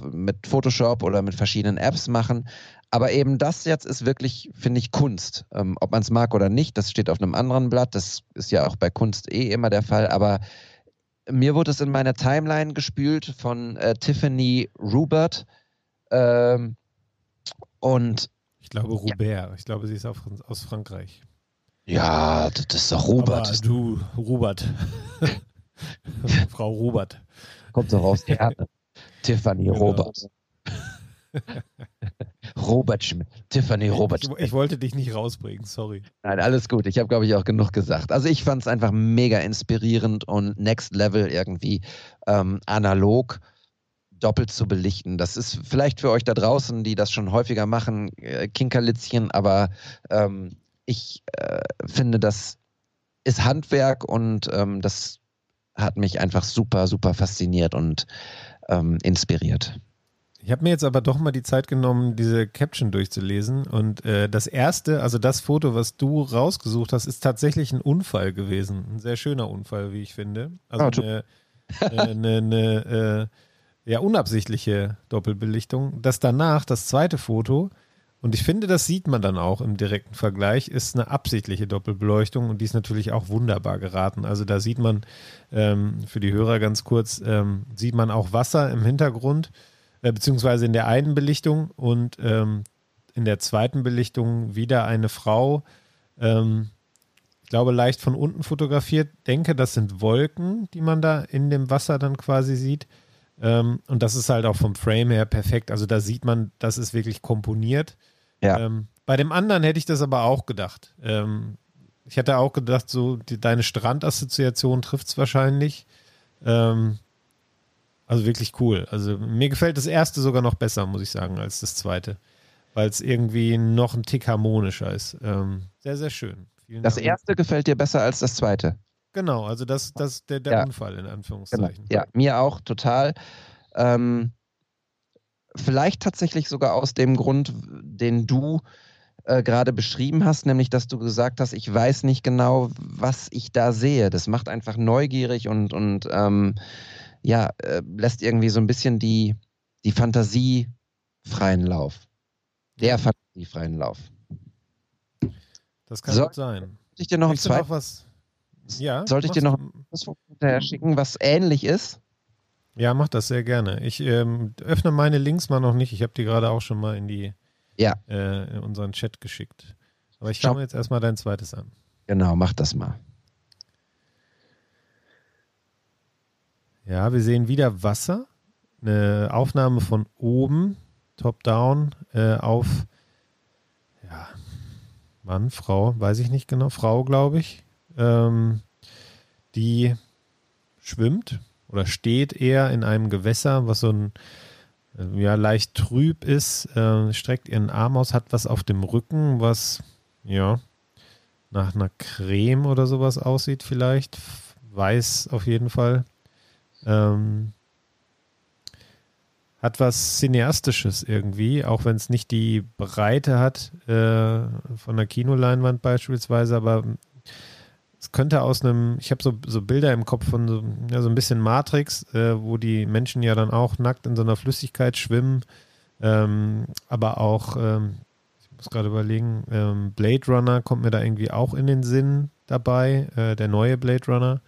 A: mit Photoshop oder mit verschiedenen Apps machen. Aber eben das jetzt ist wirklich, finde ich, Kunst. Ähm, ob man es mag oder nicht, das steht auf einem anderen Blatt. Das ist ja auch bei Kunst eh immer der Fall. Aber mir wurde es in meiner Timeline gespült von äh, Tiffany Rubert. Ähm, und
B: ich glaube Robert. Ja. Ich glaube, sie ist auch aus Frankreich.
A: Ja, das ist doch Robert. Aber
B: du, Robert. *laughs* Frau Robert.
A: Kommt doch raus, gerne. Tiffany genau. Robert. Robert Schmidt. Tiffany Robert
B: Schmidt. Ich, ich, wollte dich nicht rausbringen, sorry.
A: Nein, alles gut. Ich habe, glaube ich, auch genug gesagt. Also ich fand es einfach mega inspirierend und next level irgendwie ähm, analog doppelt zu belichten. Das ist vielleicht für euch da draußen, die das schon häufiger machen, äh, Kinkerlitzchen, aber ähm, ich äh, finde, das ist Handwerk und ähm, das hat mich einfach super, super fasziniert und ähm, inspiriert.
B: Ich habe mir jetzt aber doch mal die Zeit genommen, diese Caption durchzulesen. Und äh, das erste, also das Foto, was du rausgesucht hast, ist tatsächlich ein Unfall gewesen. Ein sehr schöner Unfall, wie ich finde. Also oh, eine, eine, eine äh, ja, unabsichtliche Doppelbelichtung. Das danach, das zweite Foto, und ich finde, das sieht man dann auch im direkten Vergleich, ist eine absichtliche Doppelbeleuchtung und die ist natürlich auch wunderbar geraten. Also da sieht man, ähm, für die Hörer ganz kurz, ähm, sieht man auch Wasser im Hintergrund äh, beziehungsweise in der einen Belichtung und ähm, in der zweiten Belichtung wieder eine Frau, ähm, ich glaube, leicht von unten fotografiert. Denke, das sind Wolken, die man da in dem Wasser dann quasi sieht. Ähm, und das ist halt auch vom Frame her perfekt. Also da sieht man, das ist wirklich komponiert. Ja. Ähm, bei dem anderen hätte ich das aber auch gedacht. Ähm, ich hätte auch gedacht, so die, deine Strandassoziation trifft es wahrscheinlich. Ähm, also wirklich cool. Also mir gefällt das erste sogar noch besser, muss ich sagen, als das zweite. Weil es irgendwie noch ein Tick harmonischer ist. Ähm, sehr, sehr schön.
A: Vielen das Dank. erste gefällt dir besser als das zweite.
B: Genau, also das, das der, der ja. Unfall in Anführungszeichen.
A: Genau. Ja, mir auch total. Ähm, vielleicht tatsächlich sogar aus dem Grund, den du äh, gerade beschrieben hast, nämlich dass du gesagt hast, ich weiß nicht genau, was ich da sehe. Das macht einfach neugierig und, und ähm, ja, äh, lässt irgendwie so ein bisschen die, die Fantasie freien Lauf. Der Fantasie freien Lauf.
B: Das kann so, sein.
A: Ich dir noch ein zweites
B: was? Ja,
A: Sollte ich dir noch ein schicken, was ähnlich ist?
B: Ja, mach das sehr gerne. Ich ähm, öffne meine Links mal noch nicht. Ich habe die gerade auch schon mal in die
A: ja.
B: äh, in unseren Chat geschickt. Aber ich schaue mir jetzt erstmal dein zweites an.
A: Genau, mach das mal.
B: Ja, wir sehen wieder Wasser. Eine Aufnahme von oben, top-down, äh, auf, ja, Mann, Frau, weiß ich nicht genau, Frau, glaube ich, ähm, die schwimmt oder steht eher in einem Gewässer, was so ein, äh, ja leicht trüb ist, äh, streckt ihren Arm aus, hat was auf dem Rücken, was ja nach einer Creme oder sowas aussieht vielleicht. Weiß auf jeden Fall. Ähm, hat was Cineastisches irgendwie, auch wenn es nicht die Breite hat äh, von der Kinoleinwand beispielsweise, aber könnte aus einem, ich habe so, so Bilder im Kopf von so, ja, so ein bisschen Matrix, äh, wo die Menschen ja dann auch nackt in so einer Flüssigkeit schwimmen, ähm, aber auch, ähm, ich muss gerade überlegen, ähm, Blade Runner kommt mir da irgendwie auch in den Sinn dabei, äh, der neue Blade Runner.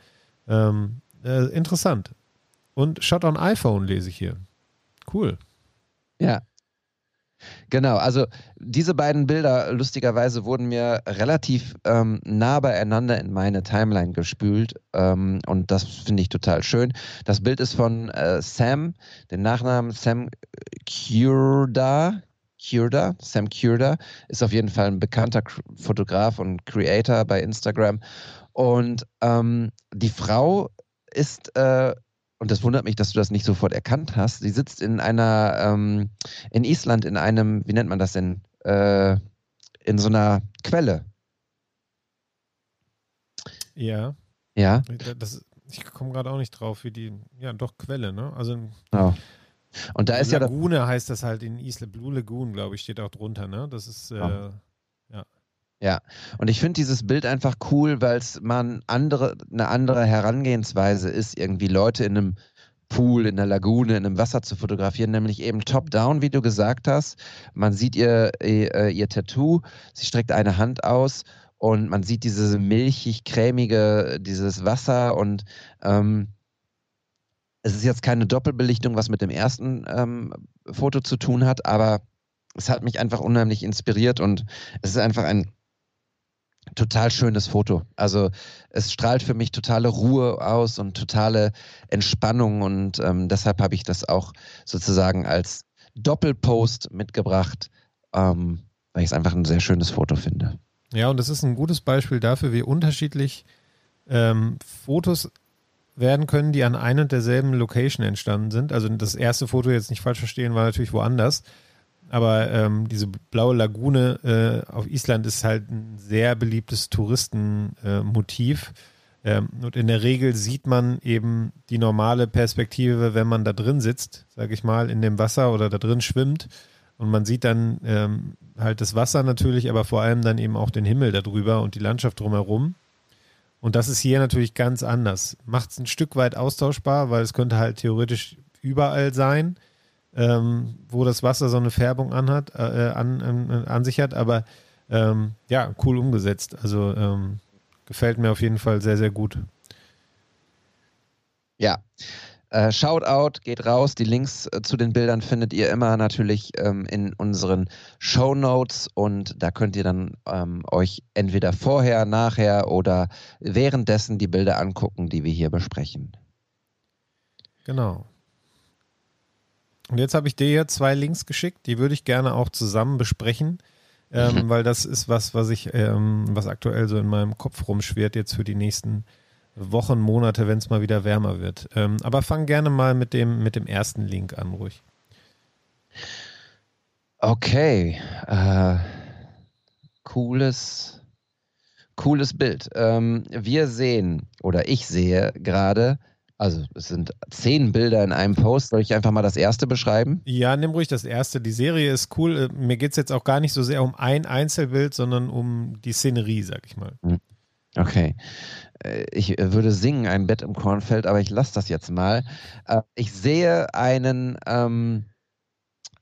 B: Ähm, äh, interessant. Und Shot on iPhone lese ich hier. Cool.
A: Ja, Genau, also diese beiden Bilder, lustigerweise, wurden mir relativ ähm, nah beieinander in meine Timeline gespült ähm, und das finde ich total schön. Das Bild ist von äh, Sam, den Nachnamen Sam Kurda. Kurda, Sam Kurda, ist auf jeden Fall ein bekannter Fotograf und Creator bei Instagram. Und ähm, die Frau ist äh, und das wundert mich, dass du das nicht sofort erkannt hast. Sie sitzt in einer, ähm, in Island in einem, wie nennt man das denn? Äh, in so einer Quelle.
B: Ja.
A: Ja.
B: Das, ich komme gerade auch nicht drauf, wie die, ja, doch Quelle, ne? Also.
A: Oh. Und da ist
B: Lagune
A: ja.
B: Lagune heißt das halt in Island. Blue Lagoon, glaube ich, steht auch drunter, ne? Das ist, äh, ja.
A: Ja, und ich finde dieses Bild einfach cool, weil es mal andere, eine andere Herangehensweise ist, irgendwie Leute in einem Pool, in der Lagune, in einem Wasser zu fotografieren, nämlich eben top-down, wie du gesagt hast. Man sieht ihr, ihr, äh, ihr Tattoo, sie streckt eine Hand aus und man sieht diese milchig-cremige, dieses Wasser und ähm, es ist jetzt keine Doppelbelichtung, was mit dem ersten ähm, Foto zu tun hat, aber es hat mich einfach unheimlich inspiriert und es ist einfach ein total schönes Foto. Also es strahlt für mich totale Ruhe aus und totale Entspannung und ähm, deshalb habe ich das auch sozusagen als Doppelpost mitgebracht, ähm, weil ich es einfach ein sehr schönes Foto finde.
B: Ja, und das ist ein gutes Beispiel dafür, wie unterschiedlich ähm, Fotos werden können, die an ein und derselben Location entstanden sind. Also das erste Foto jetzt nicht falsch verstehen, war natürlich woanders. Aber ähm, diese blaue Lagune äh, auf Island ist halt ein sehr beliebtes Touristenmotiv. Äh, ähm, und in der Regel sieht man eben die normale Perspektive, wenn man da drin sitzt, sage ich mal, in dem Wasser oder da drin schwimmt. Und man sieht dann ähm, halt das Wasser natürlich, aber vor allem dann eben auch den Himmel darüber und die Landschaft drumherum. Und das ist hier natürlich ganz anders. Macht es ein Stück weit austauschbar, weil es könnte halt theoretisch überall sein ähm, wo das Wasser so eine Färbung anhat, äh, an, an, an sich hat, aber ähm, ja, cool umgesetzt. Also ähm, gefällt mir auf jeden Fall sehr, sehr gut.
A: Ja. Äh, Shoutout, geht raus. Die Links äh, zu den Bildern findet ihr immer natürlich ähm, in unseren Show Notes und da könnt ihr dann ähm, euch entweder vorher, nachher oder währenddessen die Bilder angucken, die wir hier besprechen.
B: Genau. Und jetzt habe ich dir hier zwei Links geschickt, die würde ich gerne auch zusammen besprechen, ähm, mhm. weil das ist was, was ich, ähm, was aktuell so in meinem Kopf rumschwirrt jetzt für die nächsten Wochen, Monate, wenn es mal wieder wärmer wird. Ähm, aber fang gerne mal mit dem, mit dem ersten Link an, ruhig.
A: Okay. Äh, cooles, cooles Bild. Ähm, wir sehen, oder ich sehe gerade also es sind zehn Bilder in einem Post. Soll ich einfach mal das erste beschreiben?
B: Ja, nimm ruhig das erste. Die Serie ist cool. Äh, mir geht es jetzt auch gar nicht so sehr um ein Einzelbild, sondern um die Szenerie, sag ich mal. Hm.
A: Okay. Äh, ich würde singen, ein Bett im Kornfeld, aber ich lasse das jetzt mal. Äh, ich sehe einen, ähm,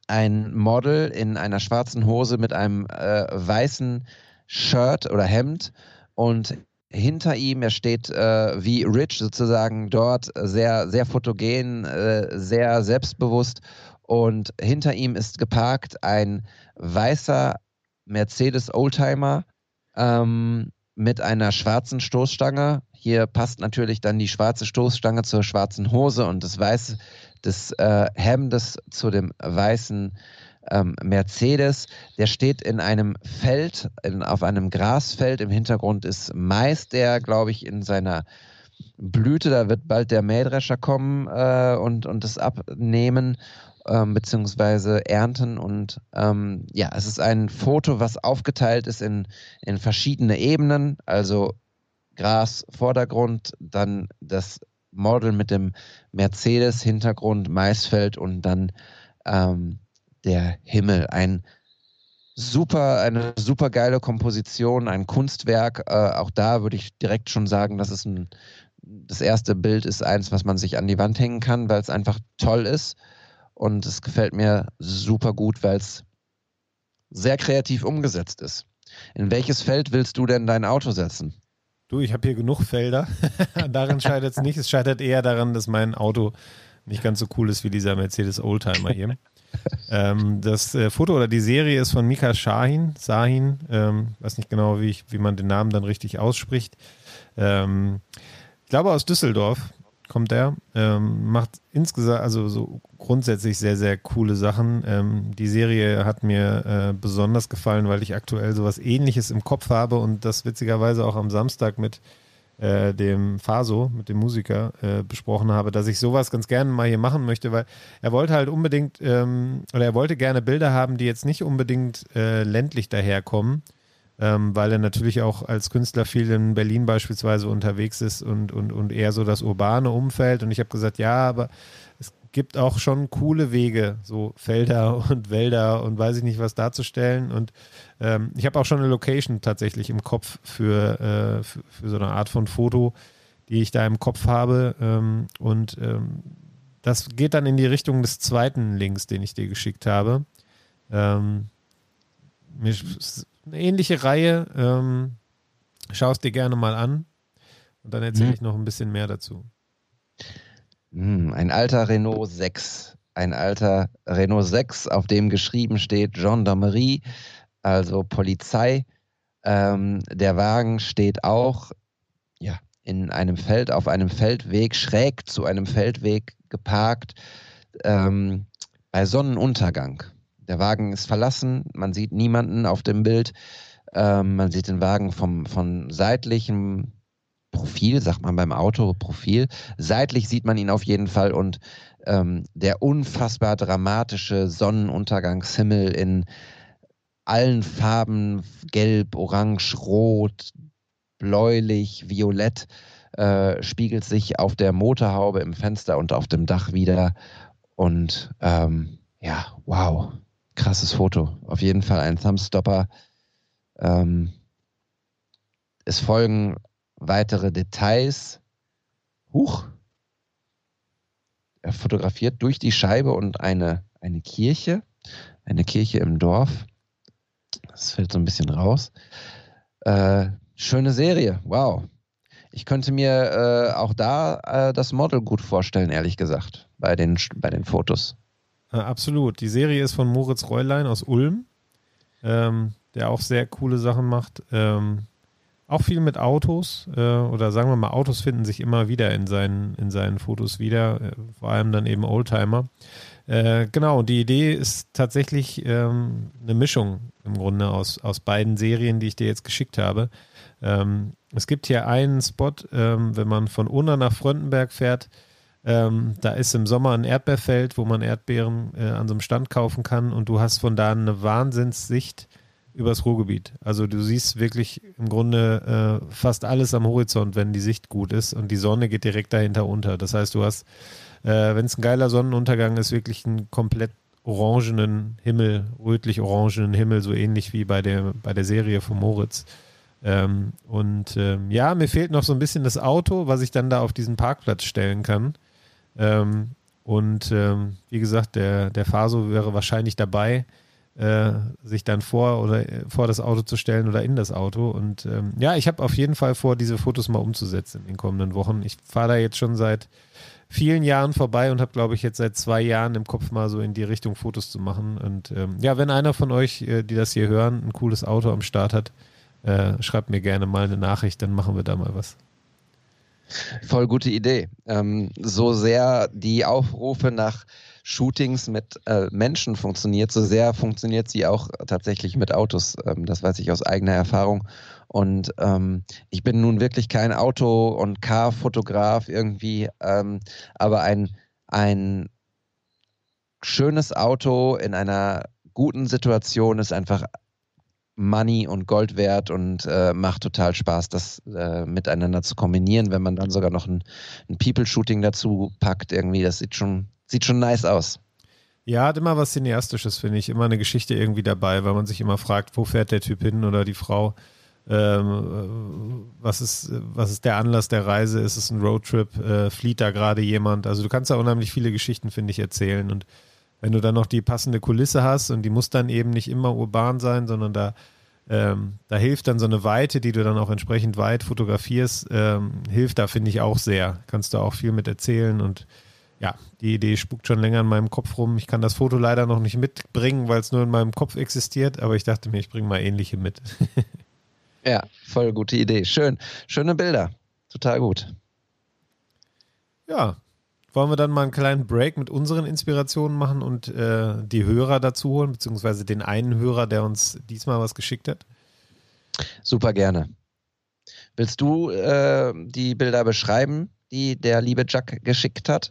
A: ein Model in einer schwarzen Hose mit einem äh, weißen Shirt oder Hemd und hinter ihm, er steht äh, wie Rich sozusagen dort, sehr, sehr fotogen, äh, sehr selbstbewusst und hinter ihm ist geparkt ein weißer Mercedes Oldtimer ähm, mit einer schwarzen Stoßstange. Hier passt natürlich dann die schwarze Stoßstange zur schwarzen Hose und das weiße des äh, Hemdes zu dem weißen ähm, Mercedes. Der steht in einem Feld, in, auf einem Grasfeld. Im Hintergrund ist Mais, der, glaube ich, in seiner Blüte, da wird bald der Mähdrescher kommen äh, und, und das abnehmen. ähm, beziehungsweise ernten. Und ähm, ja, es ist ein Foto, was aufgeteilt ist in, in verschiedene Ebenen. Also Gras, Vordergrund, dann das Model mit dem Mercedes-Hintergrund, Maisfeld und dann ähm, der Himmel. Ein super, eine super geile Komposition, ein Kunstwerk. Äh, auch da würde ich direkt schon sagen, dass es ein, das erste Bild ist eins, was man sich an die Wand hängen kann, weil es einfach toll ist. Und es gefällt mir super gut, weil es sehr kreativ umgesetzt ist. In welches Feld willst du denn dein Auto setzen?
B: Du, ich habe hier genug Felder. *laughs* daran scheitert es nicht. Es scheitert eher daran, dass mein Auto nicht ganz so cool ist wie dieser Mercedes Oldtimer hier. ähm, das äh, Foto oder die Serie ist von Mika Shahin. Sahin, ähm, weiß nicht genau, wie, ich, wie man den Namen dann richtig ausspricht. Ähm, ich glaube aus Düsseldorf kommt er. Ähm, macht insgesamt, also so grundsätzlich sehr, sehr coole Sachen. Ähm, die Serie hat mir äh, besonders gefallen, weil ich aktuell sowas ähnliches im Kopf habe und das witzigerweise auch am Samstag mit äh, dem Faso, mit dem Musiker, äh, besprochen habe, dass ich sowas ganz gerne mal hier machen möchte, weil er wollte halt unbedingt, ähm, oder er wollte gerne Bilder haben, die jetzt nicht unbedingt äh, ländlich daherkommen, ähm, weil er natürlich auch als Künstler viel in Berlin beispielsweise unterwegs ist und, und, und eher so das urbane Umfeld. Und ich habe gesagt, ja, aber es gibt auch schon coole Wege, so Felder *laughs* und Wälder und weiß ich nicht was darzustellen. Und ähm, ich habe auch schon eine Location tatsächlich im Kopf für, äh, für, für, so eine Art von Foto, die ich da im Kopf habe. Ähm, und ähm, das geht dann in die Richtung des zweiten Links, den ich dir geschickt habe. Ähm, eine ähnliche Reihe. Ähm, Schau es dir gerne mal an. Und dann erzähle mhm. ich noch ein bisschen mehr dazu.
A: Hm, ein alter Renault 6. Ein alter Renault 6, auf dem geschrieben steht Gendarmerie also Polizei. Ähm, der Wagen steht auch ja, in einem Feld, auf einem Feldweg, schräg zu einem Feldweg geparkt, ähm, bei Sonnenuntergang. Der Wagen ist verlassen, man sieht niemanden auf dem Bild. Ähm, man sieht den Wagen vom, von seitlichem Profil, sagt man beim Auto Profil. Seitlich sieht man ihn auf jeden Fall und ähm, der unfassbar dramatische Sonnenuntergangshimmel in allen Farben, gelb, orange, rot, bläulich, violett, äh, spiegelt sich auf der Motorhaube im Fenster und auf dem Dach wieder. Und ähm, ja, wow, krasses Foto. Auf jeden Fall ein Thumbstopper. Ähm, es folgen weitere Details. Huch. Er fotografiert durch die Scheibe und eine, eine Kirche, eine Kirche im Dorf. Das fällt so ein bisschen raus. Äh, schöne Serie, wow. Ich könnte mir äh, auch da äh, das Model gut vorstellen, ehrlich gesagt, bei den, bei den Fotos.
B: absolut. Die Serie ist von Moritz Reulein aus Ulm, ähm, der auch sehr coole Sachen macht. Ähm, auch viel mit Autos äh, oder sagen wir mal, Autos finden sich immer wieder in seinen, in seinen Fotos wieder, äh, vor allem dann eben Oldtimer. Äh, genau, die Idee ist tatsächlich ähm, eine Mischung im Grunde aus, aus beiden Serien, die ich dir jetzt geschickt habe. Ähm, es gibt hier einen Spot, ähm, wenn man von Unna nach Fröndenberg fährt, ähm, da ist im Sommer ein Erdbeerfeld, wo man Erdbeeren äh, an so einem Stand kaufen kann und du hast von da eine Wahnsinnssicht übers Ruhrgebiet. Also du siehst wirklich im Grunde äh, fast alles am Horizont, wenn die Sicht gut ist und die Sonne geht direkt dahinter unter. Das heißt, du hast äh, wenn es ein geiler Sonnenuntergang ist, wirklich einen komplett orangenen Himmel, rötlich-orangenen Himmel, so ähnlich wie bei der, bei der Serie von Moritz. Ähm, und ähm, ja, mir fehlt noch so ein bisschen das Auto, was ich dann da auf diesen Parkplatz stellen kann. Ähm, und ähm, wie gesagt, der, der Faso wäre wahrscheinlich dabei, äh, sich dann vor oder äh, vor das Auto zu stellen oder in das Auto. Und ähm, ja, ich habe auf jeden Fall vor, diese Fotos mal umzusetzen in den kommenden Wochen. Ich fahre da jetzt schon seit vielen Jahren vorbei und habe, glaube ich, jetzt seit zwei Jahren im Kopf mal so in die Richtung Fotos zu machen. Und ähm, ja, wenn einer von euch, äh, die das hier hören, ein cooles Auto am Start hat, äh, schreibt mir gerne mal eine Nachricht, dann machen wir da mal was.
A: Voll gute Idee. Ähm, so sehr die Aufrufe nach Shootings mit äh, Menschen funktioniert, so sehr funktioniert sie auch tatsächlich mit Autos. Ähm, das weiß ich aus eigener Erfahrung. Und ähm, ich bin nun wirklich kein Auto- und Car-Fotograf irgendwie, ähm, aber ein, ein schönes Auto in einer guten Situation ist einfach Money und Gold wert und äh, macht total Spaß, das äh, miteinander zu kombinieren, wenn man dann sogar noch ein, ein People-Shooting dazu packt, irgendwie, das sieht schon, sieht schon nice aus.
B: Ja, hat immer was Cineastisches, finde ich. Immer eine Geschichte irgendwie dabei, weil man sich immer fragt, wo fährt der Typ hin oder die Frau. Ähm, was, ist, was ist der Anlass der Reise? Ist es ein Roadtrip? Äh, flieht da gerade jemand? Also du kannst da unheimlich viele Geschichten, finde ich, erzählen. Und wenn du dann noch die passende Kulisse hast und die muss dann eben nicht immer urban sein, sondern da, ähm, da hilft dann so eine Weite, die du dann auch entsprechend weit fotografierst, ähm, hilft da, finde ich, auch sehr. Kannst du auch viel mit erzählen und ja, die Idee spukt schon länger in meinem Kopf rum. Ich kann das Foto leider noch nicht mitbringen, weil es nur in meinem Kopf existiert, aber ich dachte mir, ich bringe mal ähnliche mit. *laughs*
A: Ja, voll gute Idee. Schön. Schöne Bilder. Total gut.
B: Ja. Wollen wir dann mal einen kleinen Break mit unseren Inspirationen machen und äh, die Hörer dazu holen, beziehungsweise den einen Hörer, der uns diesmal was geschickt hat?
A: Super gerne. Willst du äh, die Bilder beschreiben, die der liebe Jack geschickt hat?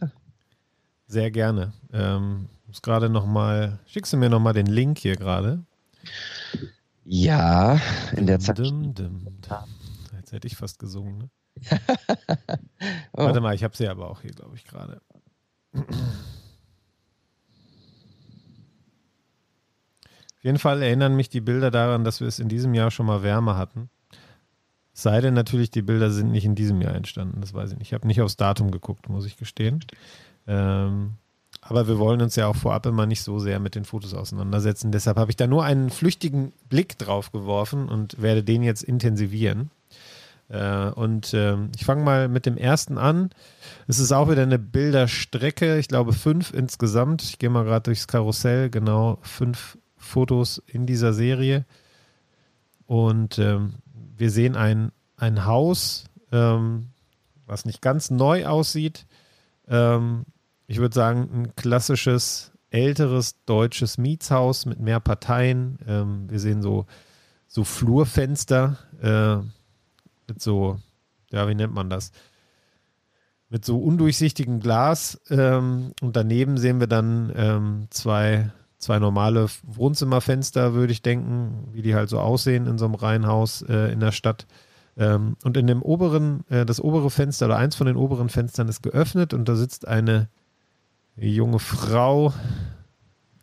B: Sehr gerne. Ähm, muss gerade noch mal, schickst du mir noch mal den Link hier gerade?
A: Ja, in der Zeit.
B: Dum, dum. Jetzt hätte ich fast gesungen. Ne? *laughs* oh. Warte mal, ich habe sie aber auch hier, glaube ich, gerade. Auf jeden Fall erinnern mich die Bilder daran, dass wir es in diesem Jahr schon mal wärmer hatten. Sei denn natürlich, die Bilder sind nicht in diesem Jahr entstanden. Das weiß ich nicht. Ich habe nicht aufs Datum geguckt, muss ich gestehen. Ähm, aber wir wollen uns ja auch vorab immer nicht so sehr mit den Fotos auseinandersetzen. Deshalb habe ich da nur einen flüchtigen Blick drauf geworfen und werde den jetzt intensivieren. Äh, und äh, ich fange mal mit dem ersten an. Es ist auch wieder eine Bilderstrecke, ich glaube fünf insgesamt. Ich gehe mal gerade durchs Karussell, genau fünf Fotos in dieser Serie. Und ähm, wir sehen ein, ein Haus, ähm, was nicht ganz neu aussieht. Ähm, ich würde sagen, ein klassisches, älteres deutsches Mietshaus mit mehr Parteien. Ähm, wir sehen so, so Flurfenster äh, mit so, ja, wie nennt man das? Mit so undurchsichtigem Glas. Ähm, und daneben sehen wir dann ähm, zwei, zwei normale Wohnzimmerfenster, würde ich denken, wie die halt so aussehen in so einem Reihenhaus äh, in der Stadt. Ähm, und in dem oberen, äh, das obere Fenster oder eins von den oberen Fenstern ist geöffnet und da sitzt eine junge Frau,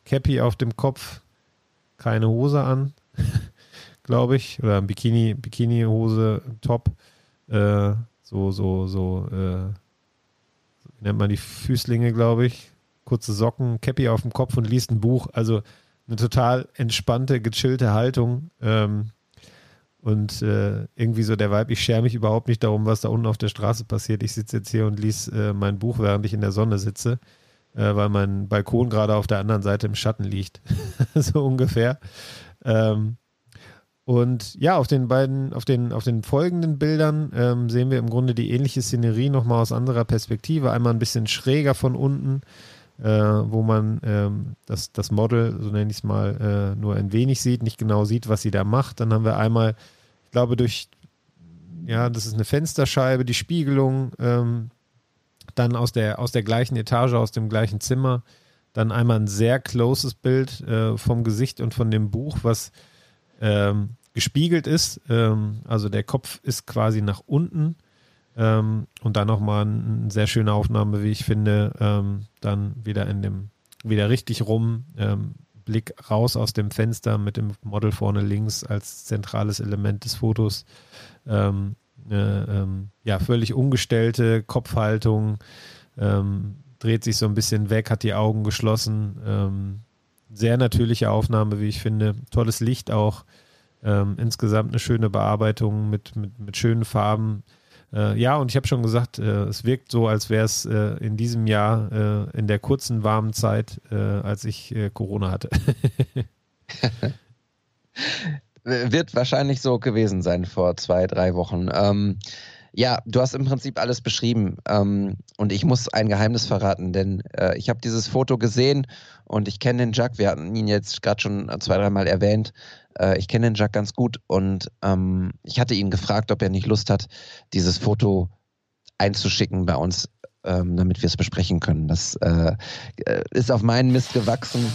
B: Cappy auf dem Kopf, keine Hose an, *laughs* glaube ich, oder Bikini, Bikini-Hose, Top, äh, so, so, so, äh, wie nennt man die Füßlinge, glaube ich, kurze Socken, Cappy auf dem Kopf und liest ein Buch, also eine total entspannte, gechillte Haltung. Ähm, und äh, irgendwie so der Vibe, ich schere mich überhaupt nicht darum, was da unten auf der Straße passiert. Ich sitze jetzt hier und lese äh, mein Buch, während ich in der Sonne sitze äh, weil mein Balkon gerade auf der anderen Seite im Schatten liegt. *laughs* so ungefähr. Ähm, und ja, auf den beiden, auf den, auf den folgenden Bildern ähm, sehen wir im Grunde die ähnliche Szenerie nochmal aus anderer Perspektive. Einmal ein bisschen schräger von unten, äh, wo man ähm, das, das Model, so nenne ich es mal, äh, nur ein wenig sieht, nicht genau sieht, was sie da macht. Dann haben wir einmal, ich glaube, durch, ja, das ist eine Fensterscheibe, die Spiegelung, ähm, dann aus der, aus der gleichen Etage, aus dem gleichen Zimmer, dann einmal ein sehr closes Bild äh, vom Gesicht und von dem Buch, was ähm, gespiegelt ist. Ähm, also der Kopf ist quasi nach unten. Ähm, und dann nochmal eine sehr schöne Aufnahme, wie ich finde, ähm, dann wieder in dem, wieder richtig rum, ähm, Blick raus aus dem Fenster mit dem Model vorne links als zentrales Element des Fotos. Ähm, eine ähm, ja, völlig ungestellte Kopfhaltung, ähm, dreht sich so ein bisschen weg, hat die Augen geschlossen. Ähm, sehr natürliche Aufnahme, wie ich finde. Tolles Licht auch. Ähm, insgesamt eine schöne Bearbeitung mit, mit, mit schönen Farben. Äh, ja, und ich habe schon gesagt, äh, es wirkt so, als wäre es äh, in diesem Jahr äh, in der kurzen, warmen Zeit, äh, als ich äh, Corona hatte. *laughs* *laughs*
A: wird wahrscheinlich so gewesen sein vor zwei, drei Wochen. Ähm, ja, du hast im Prinzip alles beschrieben. Ähm, und ich muss ein Geheimnis verraten, denn äh, ich habe dieses Foto gesehen und ich kenne den Jack. Wir hatten ihn jetzt gerade schon zwei, dreimal erwähnt. Äh, ich kenne den Jack ganz gut und ähm, ich hatte ihn gefragt, ob er nicht Lust hat, dieses Foto einzuschicken bei uns ähm, damit wir es besprechen können. Das äh, äh, ist auf meinen Mist gewachsen.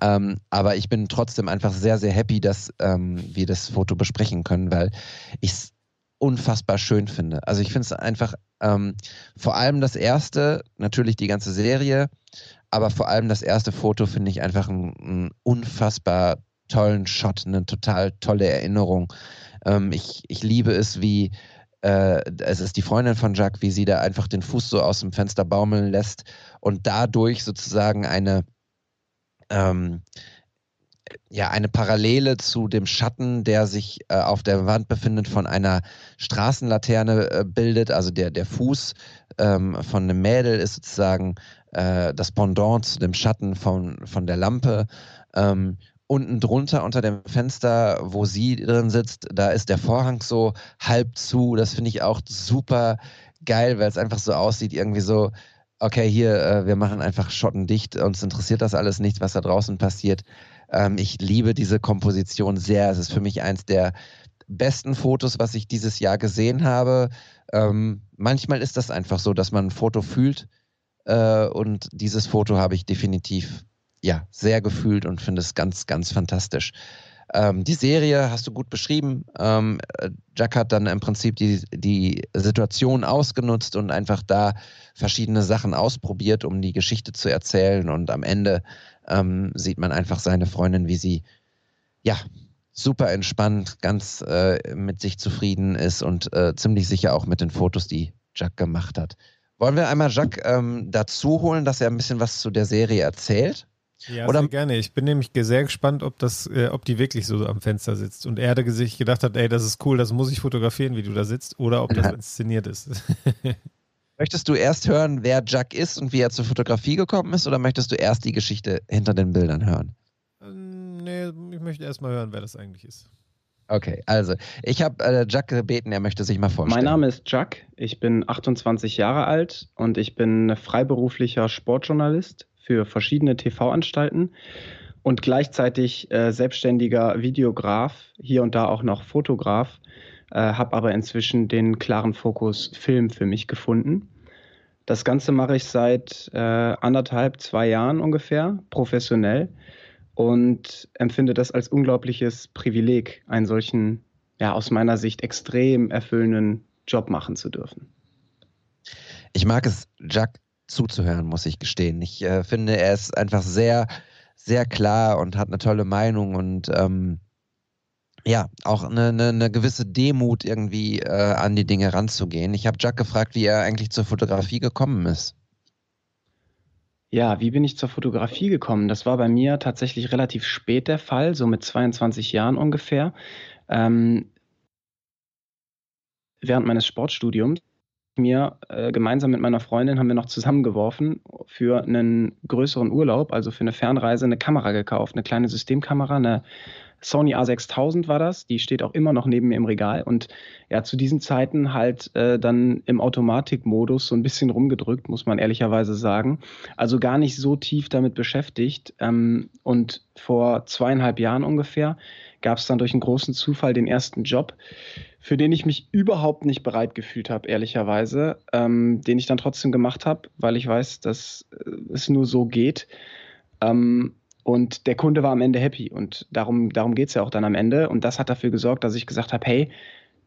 A: Ähm, aber ich bin trotzdem einfach sehr, sehr happy, dass ähm, wir das Foto besprechen können, weil ich es unfassbar schön finde. Also ich finde es einfach ähm, vor allem das erste, natürlich die ganze Serie, aber vor allem das erste Foto finde ich einfach einen unfassbar tollen Shot, eine total tolle Erinnerung. Ähm, ich, ich liebe es, wie äh, es ist die Freundin von Jacques, wie sie da einfach den Fuß so aus dem Fenster baumeln lässt und dadurch sozusagen eine ähm, ja, eine Parallele zu dem Schatten, der sich äh, auf der Wand befindet, von einer Straßenlaterne äh, bildet. Also der, der Fuß ähm, von einem Mädel ist sozusagen äh, das Pendant zu dem Schatten von, von der Lampe. Ähm, unten drunter unter dem Fenster, wo sie drin sitzt, da ist der Vorhang so halb zu. Das finde ich auch super geil, weil es einfach so aussieht, irgendwie so, okay, hier, äh, wir machen einfach Schotten dicht, uns interessiert das alles nicht, was da draußen passiert. Ähm, ich liebe diese Komposition sehr. Es ist für mich eins der besten Fotos, was ich dieses Jahr gesehen habe. Ähm, manchmal ist das einfach so, dass man ein Foto fühlt äh, und dieses Foto habe ich definitiv ja sehr gefühlt und finde es ganz, ganz fantastisch. Ähm, die Serie hast du gut beschrieben. Ähm, Jack hat dann im Prinzip die, die Situation ausgenutzt und einfach da verschiedene Sachen ausprobiert, um die Geschichte zu erzählen. Und am Ende ähm, sieht man einfach seine Freundin, wie sie ja super entspannt, ganz äh, mit sich zufrieden ist und äh, ziemlich sicher auch mit den Fotos, die Jack gemacht hat. Wollen wir einmal Jack ähm, dazu holen, dass er ein bisschen was zu der Serie erzählt?
B: Ja, Oder, sehr gerne. Ich bin nämlich sehr gespannt, ob das, äh, ob die wirklich so am Fenster sitzt und er sich gedacht hat, ey, das ist cool, das muss ich fotografieren, wie du da sitzt, oder ob das ja. *laughs* inszeniert ist. *laughs*
A: möchtest du erst hören, wer Jack ist und wie er zur Fotografie gekommen ist, oder möchtest du erst die Geschichte hinter den Bildern hören?
B: Ähm, nee, ich möchte erst mal hören, wer das eigentlich ist.
A: Okay, also ich habe äh, Jack gebeten, er möchte sich mal vorstellen.
E: Mein Name ist Jack, ich bin 28 Jahre alt und ich bin freiberuflicher Sportjournalist für verschiedene TV-Anstalten und gleichzeitig äh, selbstständiger Videograf, hier und da auch noch Fotograf, äh, habe aber inzwischen den klaren Fokus Film für mich gefunden. Das Ganze mache ich seit äh, anderthalb, zwei Jahren ungefähr, professionell und empfinde das als unglaubliches Privileg, einen solchen, ja, aus meiner Sicht extrem erfüllenden Job machen zu dürfen.
A: Ich mag es, Jack zuzuhören, muss ich gestehen. Ich äh, finde, er ist einfach sehr, sehr klar und hat eine tolle Meinung und ähm, ja, auch eine, eine, eine, gewisse Demut irgendwie äh, an die Dinge ranzugehen. Ich habe Jack gefragt, wie er eigentlich zur Fotografie gekommen ist.
E: Ja, wie bin ich zur Fotografie gekommen? Das war bei mir tatsächlich relativ spät der Fall, so mit 22 Jahren ungefähr. Ähm, während meines Sportstudiums mir äh, gemeinsam mit meiner Freundin haben wir noch zusammengeworfen für einen größeren Urlaub, also für eine Fernreise, eine Kamera gekauft, eine kleine Systemkamera, eine Sony A6000 war das, die steht auch immer noch neben mir im Regal und ja, zu diesen Zeiten halt äh, dann im Automatikmodus so ein bisschen rumgedrückt, muss man ehrlicherweise sagen. Also gar nicht so tief damit beschäftigt ähm, und vor zweieinhalb Jahren ungefähr gab es dann durch einen großen Zufall den ersten Job, für den ich mich überhaupt nicht bereit gefühlt habe, ehrlicherweise, ähm, den ich dann trotzdem gemacht habe, weil ich weiß, dass äh, es nur so geht. Ähm, und der Kunde war am Ende happy und darum, darum geht es ja auch dann am Ende. Und das hat dafür gesorgt, dass ich gesagt habe, hey,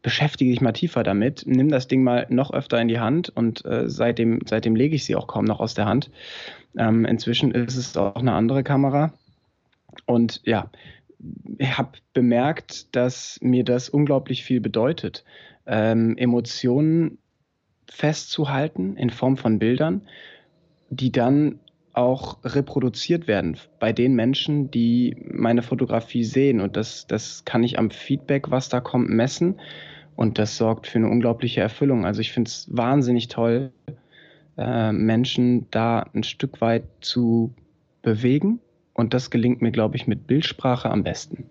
E: beschäftige dich mal tiefer damit, nimm das Ding mal noch öfter in die Hand und äh, seitdem, seitdem lege ich sie auch kaum noch aus der Hand. Ähm, inzwischen ist es auch eine andere Kamera. Und ja, ich habe bemerkt, dass mir das unglaublich viel bedeutet, ähm, Emotionen festzuhalten in Form von Bildern, die dann auch reproduziert werden bei den Menschen, die meine Fotografie sehen. Und das, das kann ich am Feedback, was da kommt, messen. Und das sorgt für eine unglaubliche Erfüllung. Also ich finde es wahnsinnig toll, äh, Menschen da ein Stück weit zu bewegen und das gelingt mir, glaube ich, mit Bildsprache am besten.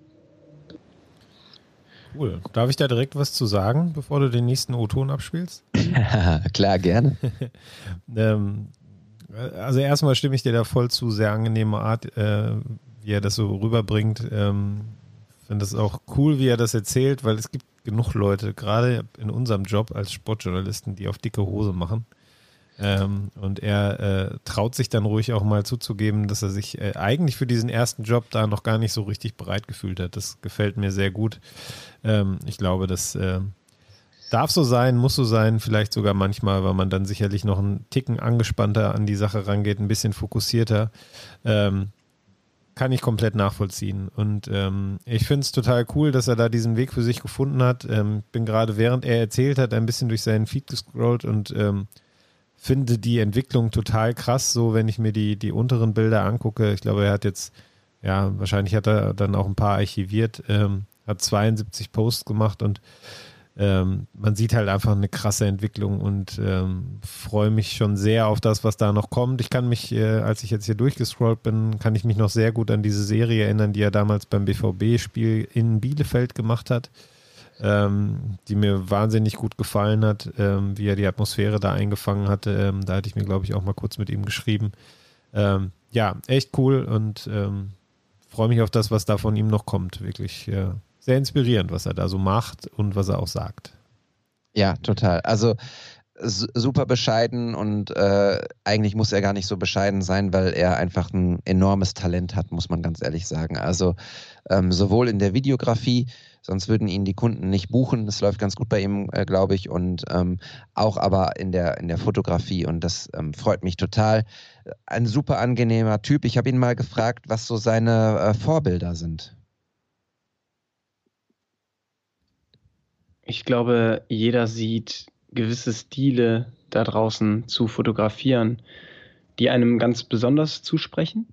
B: Cool. Darf ich da direkt was zu sagen, bevor du den nächsten O-Ton abspielst? *laughs*
A: Klar, gerne. *laughs*
B: ähm, also erstmal stimme ich dir da voll zu, sehr angenehme Art, äh, wie er das so rüberbringt. Ähm, finde es auch cool, wie er das erzählt, weil es gibt genug Leute, gerade in unserem Job als Sportjournalisten, die auf dicke Hose machen Ähm, und er äh, traut sich dann ruhig auch mal zuzugeben, dass er sich äh, eigentlich für diesen ersten Job da noch gar nicht so richtig bereit gefühlt hat. Das gefällt mir sehr gut. Ähm, ich glaube, das äh, darf so sein, muss so sein, vielleicht sogar manchmal, weil man dann sicherlich noch einen Ticken angespannter an die Sache rangeht, ein bisschen fokussierter. Ähm, kann ich komplett nachvollziehen. Und ähm, ich finde es total cool, dass er da diesen Weg für sich gefunden hat. Ähm, bin gerade, während er erzählt hat, ein bisschen durch seinen Feed gescrollt und ähm, finde die Entwicklung total krass, so wenn ich mir die, die unteren Bilder angucke. Ich glaube, er hat jetzt, ja, wahrscheinlich hat er dann auch ein paar archiviert, ähm, hat 72 Posts gemacht und ähm, man sieht halt einfach eine krasse Entwicklung und ähm, freue mich schon sehr auf das, was da noch kommt. Ich kann mich, äh, als ich jetzt hier durchgescrollt bin, kann ich mich noch sehr gut an diese Serie erinnern, die er damals beim BVB-Spiel in Bielefeld gemacht hat, ähm, die mir wahnsinnig gut gefallen hat, ähm, wie er die Atmosphäre da eingefangen hatte. Ähm, da hatte ich mir, glaube ich, auch mal kurz mit ihm geschrieben. Ähm, ja, echt cool und freue mich auf das, was da von ihm noch kommt. Wirklich. Ja sehr inspirierend, was er da so macht und was er auch sagt.
A: Ja, total. Also super bescheiden und äh, eigentlich muss er gar nicht so bescheiden sein, weil er einfach ein enormes Talent hat, muss man ganz ehrlich sagen. Also ähm, sowohl in der Videografie, sonst würden ihn die Kunden nicht buchen. Das läuft ganz gut bei ihm, äh, glaube ich, und ähm, auch aber in der, in der Fotografie und das ähm, freut mich total. Ein super angenehmer Typ. Ich habe ihn mal gefragt, was so seine äh, Vorbilder sind.
E: Ich glaube, jeder sieht gewisse Stile da draußen zu fotografieren, die einem ganz besonders zusprechen.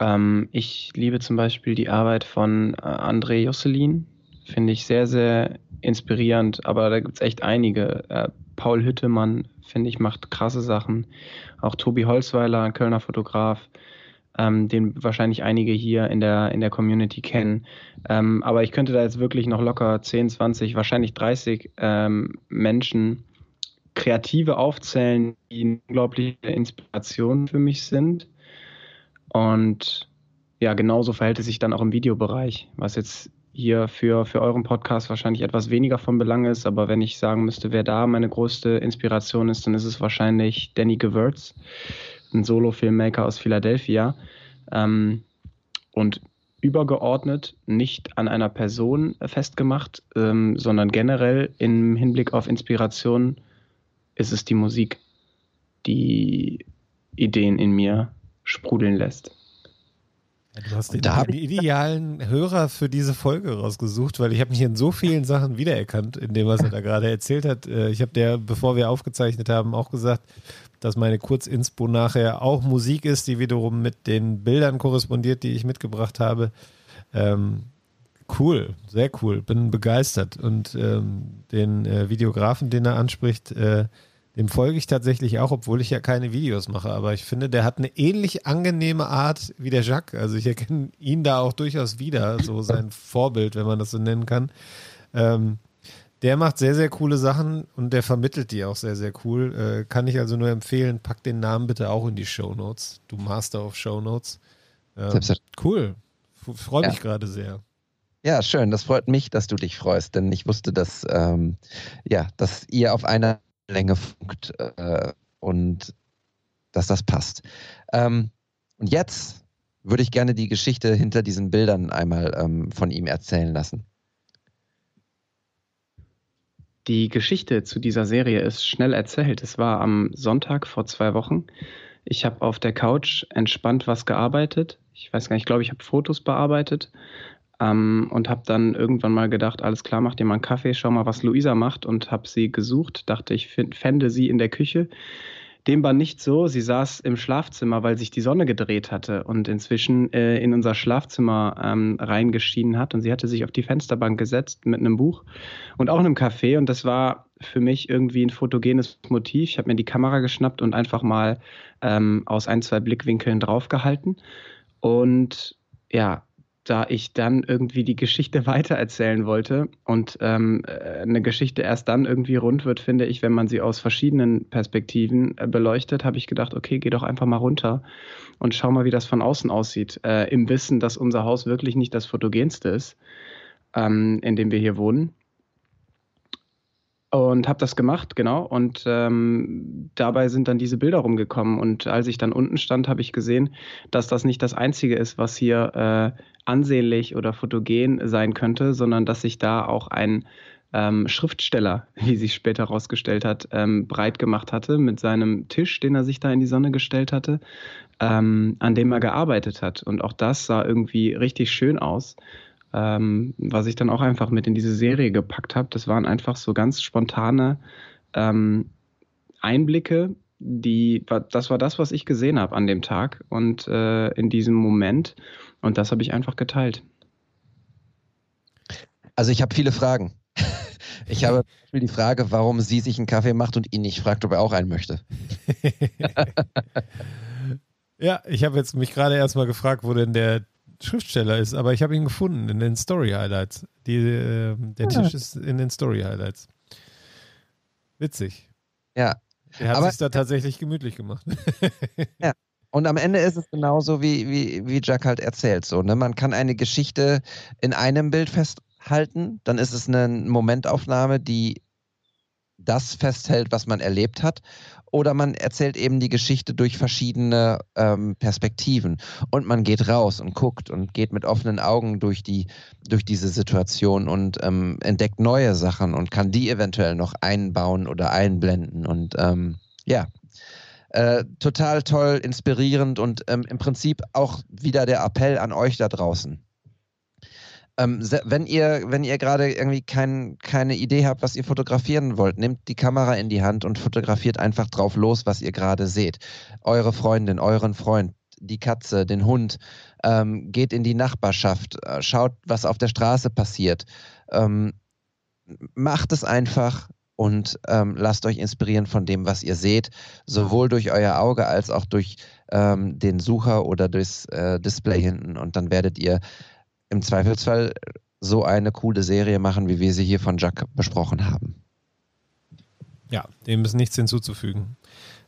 E: Ähm, ich liebe zum Beispiel die Arbeit von äh, André Josselin, finde ich sehr, sehr inspirierend, aber da gibt es echt einige. Äh, Paul Hüttemann, finde ich, macht krasse Sachen. Auch Tobi Holzweiler, ein Kölner Fotograf, ähm, den wahrscheinlich einige hier in der, in der Community kennen. Ähm, aber ich könnte da jetzt wirklich noch locker 10, 20, wahrscheinlich 30 ähm, Menschen, Kreative aufzählen, die eine unglaubliche Inspiration für mich sind. Und ja, genauso verhält es sich dann auch im Videobereich, was jetzt hier für, für euren Podcast wahrscheinlich etwas weniger von Belang ist. Aber wenn ich sagen müsste, wer da meine größte Inspiration ist, dann ist es wahrscheinlich Danny Gewürz ein Solo-Filmmaker aus Philadelphia. Ähm, und übergeordnet, nicht an einer Person festgemacht, ähm, sondern generell im Hinblick auf Inspiration ist es die Musik, die Ideen in mir sprudeln lässt.
B: Du hast den, den idealen Hörer für diese Folge rausgesucht, weil ich habe mich in so vielen Sachen wiedererkannt, in dem, was er da gerade erzählt hat. Äh, ich habe der, bevor wir aufgezeichnet haben, auch gesagt, dass meine Kurzinspo nachher auch Musik ist, die wiederum mit den Bildern korrespondiert, die ich mitgebracht habe. Ähm, cool, sehr cool, bin begeistert. Und ähm, den äh, Videografen, den er anspricht, äh, dem folge ich tatsächlich auch, obwohl ich ja keine Videos mache. Aber ich finde, der hat eine ähnlich angenehme Art wie der Jacques. Also ich erkenne ihn da auch durchaus wieder, so sein Vorbild, wenn man das so nennen kann. Ähm, der macht sehr, sehr coole Sachen und der vermittelt die auch sehr, sehr cool. Äh, kann ich also nur empfehlen, pack den Namen bitte auch in die Show Notes. Du Master of Show Notes. Ähm, cool. Freue mich ja. gerade sehr.
A: Ja, schön. Das freut mich, dass du dich freust, denn ich wusste, dass, ähm, ja, dass ihr auf einer Länge funkt äh, und dass das passt. Ähm, und jetzt würde ich gerne die Geschichte hinter diesen Bildern einmal ähm, von ihm erzählen lassen.
E: Die Geschichte zu dieser Serie ist schnell erzählt. Es war am Sonntag vor zwei Wochen. Ich habe auf der Couch entspannt was gearbeitet. Ich weiß gar nicht, ich glaube, ich habe Fotos bearbeitet ähm, und habe dann irgendwann mal gedacht, alles klar, mach dir mal einen Kaffee, schau mal, was Luisa macht und habe sie gesucht. Dachte, ich fände sie in der Küche. Dem war nicht so. Sie saß im Schlafzimmer, weil sich die Sonne gedreht hatte und inzwischen äh, in unser Schlafzimmer ähm, reingeschienen hat. Und sie hatte sich auf die Fensterbank gesetzt mit einem Buch und auch einem Kaffee. Und das war für mich irgendwie ein fotogenes Motiv. Ich habe mir die Kamera geschnappt und einfach mal ähm, aus ein, zwei Blickwinkeln draufgehalten. Und ja, da ich dann irgendwie die Geschichte *laughs* weitererzählen wollte und ähm, äh, eine Geschichte erst dann irgendwie rund wird, finde ich, wenn man sie aus verschiedenen Perspektiven äh, beleuchtet, habe ich gedacht, okay, geh doch einfach mal runter und schau mal, wie das von außen aussieht, äh, im Wissen, dass unser Haus wirklich nicht das fotogenste ist, ähm, in dem wir hier wohnen. Und habe das gemacht, genau. Und ähm, dabei sind dann diese Bilder rumgekommen. Und als ich dann unten stand, habe ich gesehen, dass das nicht das Einzige ist, was hier äh, ansehnlich oder fotogen sein könnte, sondern dass sich da auch ein ähm, Schriftsteller, *laughs* wie sich später herausgestellt hat, ähm, breit gemacht hatte mit seinem Tisch, den er sich da in die Sonne gestellt hatte, ähm, an dem er gearbeitet hat. Und auch das sah irgendwie richtig schön aus ähm, was ich dann auch einfach mit in diese Serie gepackt habe. Das waren einfach so ganz spontane ähm, Einblicke, die, das war das, was ich gesehen habe an dem Tag und äh, in diesem Moment. Und das habe ich einfach geteilt.
A: Also ich habe viele Fragen. *laughs* Ich habe die Frage, warum sie sich einen Kaffee macht und ihn nicht fragt, ob er auch einen möchte. *laughs*
B: ja, ich habe jetzt mich gerade erstmal gefragt, wo denn der Schriftsteller ist, aber ich habe ihn gefunden in den Story Highlights. Die, äh, der ja. Tisch ist in den Story Highlights. Witzig.
A: Ja.
B: Er hat sich da tatsächlich gemütlich gemacht. *laughs*
A: ja. Und am Ende ist es genauso, wie, wie, wie Jack halt erzählt. So, ne? Man kann eine Geschichte in einem Bild festhalten, dann ist es eine Momentaufnahme, die das festhält, was man erlebt hat oder man erzählt eben die Geschichte durch verschiedene ähm, Perspektiven und man geht raus und guckt und geht mit offenen Augen durch die durch diese Situation und ähm, entdeckt neue Sachen und kann die eventuell noch einbauen oder einblenden und ähm, ja. Äh, total toll, inspirierend und ähm, im Prinzip auch wieder der Appell an euch da draußen ähm, wenn ihr, wenn ihr gerade irgendwie kein, keine Idee habt, was ihr fotografieren wollt, nehmt die Kamera in die Hand und fotografiert einfach drauf los, was ihr gerade seht. Eure Freundin, euren Freund, die Katze, den Hund, ähm, geht in die Nachbarschaft, äh, schaut, was auf der Straße passiert. Ähm, macht es einfach und ähm, lasst euch inspirieren von dem, was ihr seht, sowohl durch euer Auge als auch durch ähm, den Sucher oder durchs äh, Display hinten. Und dann werdet ihr im Zweifelsfall so eine coole Serie machen, wie wir sie hier von Jack besprochen haben.
B: Ja, dem ist nichts hinzuzufügen.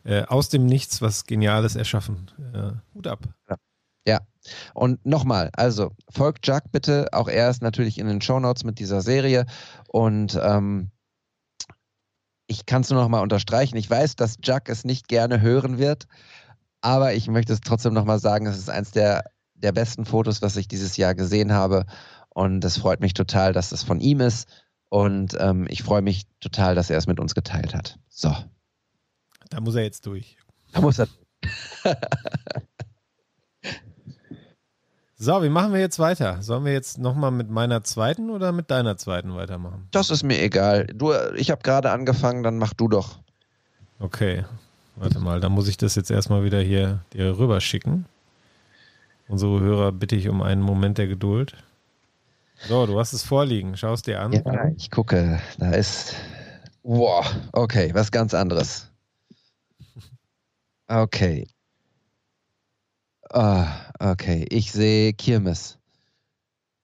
B: Äh, aus dem Nichts was Geniales erschaffen. Äh, Hut ab.
A: Ja. ja. Und nochmal, also folgt Jack bitte. Auch er ist natürlich in den Shownotes mit dieser Serie. Und ähm, ich kann es nur nochmal unterstreichen. Ich weiß, dass Jack es nicht gerne hören wird, aber ich möchte es trotzdem nochmal sagen, es ist eins der der besten Fotos, was ich dieses Jahr gesehen habe. Und es freut mich total, dass das von ihm ist. Und ähm, ich freue mich total, dass er es mit uns geteilt hat. So.
B: Da muss er jetzt durch.
A: Da muss er. *laughs*
B: so, wie machen wir jetzt weiter? Sollen wir jetzt nochmal mit meiner zweiten oder mit deiner zweiten weitermachen?
A: Das ist mir egal. Du, ich habe gerade angefangen, dann mach du doch.
B: Okay. Warte mal, dann muss ich das jetzt erstmal wieder hier dir rüber schicken. Unsere Hörer bitte ich um einen Moment der Geduld. So, du hast es vorliegen. Schau es dir an.
A: Ja, ich gucke. Da ist. Wow, okay, was ganz anderes. Okay. Ah, okay. Ich sehe Kirmes.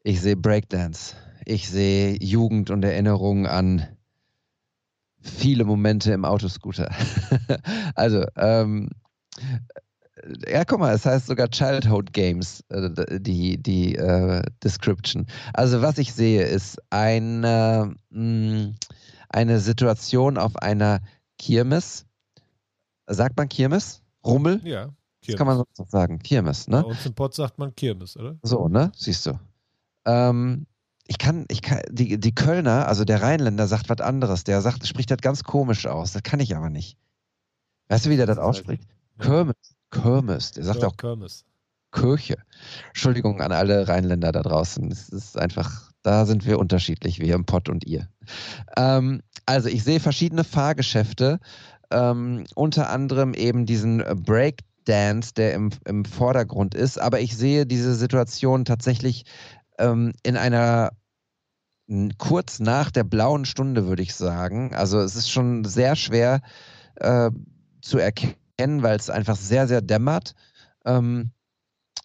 A: Ich sehe Breakdance. Ich sehe Jugend und Erinnerungen an viele Momente im Autoscooter. *laughs* also, ähm, ja, guck mal, es heißt sogar Childhood Games, äh, die, die äh, Description. Also was ich sehe, ist eine, mh, mm, eine Situation auf einer Kirmes. Sagt man Kirmes? Rummel?
B: Ja. Kirmes.
A: Das kann man so sagen. Kirmes, ne?
B: Bei uns im Pott sagt man Kirmes, oder?
A: So, ne? Siehst du. Ähm, ich kann, ich kann, die, die Kölner, also der Rheinländer sagt was anderes. Der sagt, spricht das ganz komisch aus. Das kann ich aber nicht. Weißt du, wie der das ausspricht? Ja. Kirmes. Kirmes. Der sagt ja, auch Kirmes. Kirche. Entschuldigung an alle Rheinländer da draußen. Es ist einfach, da sind wir unterschiedlich, wir im Pott und ihr. Ähm, also ich sehe verschiedene Fahrgeschäfte, ähm, unter anderem eben diesen Breakdance, der im, im Vordergrund ist, aber ich sehe diese Situation tatsächlich ähm, in einer kurz nach der blauen Stunde, würde ich sagen. Also es ist schon sehr schwer äh, zu erkennen erkennen, weil es einfach sehr, sehr dämmert. Ähm,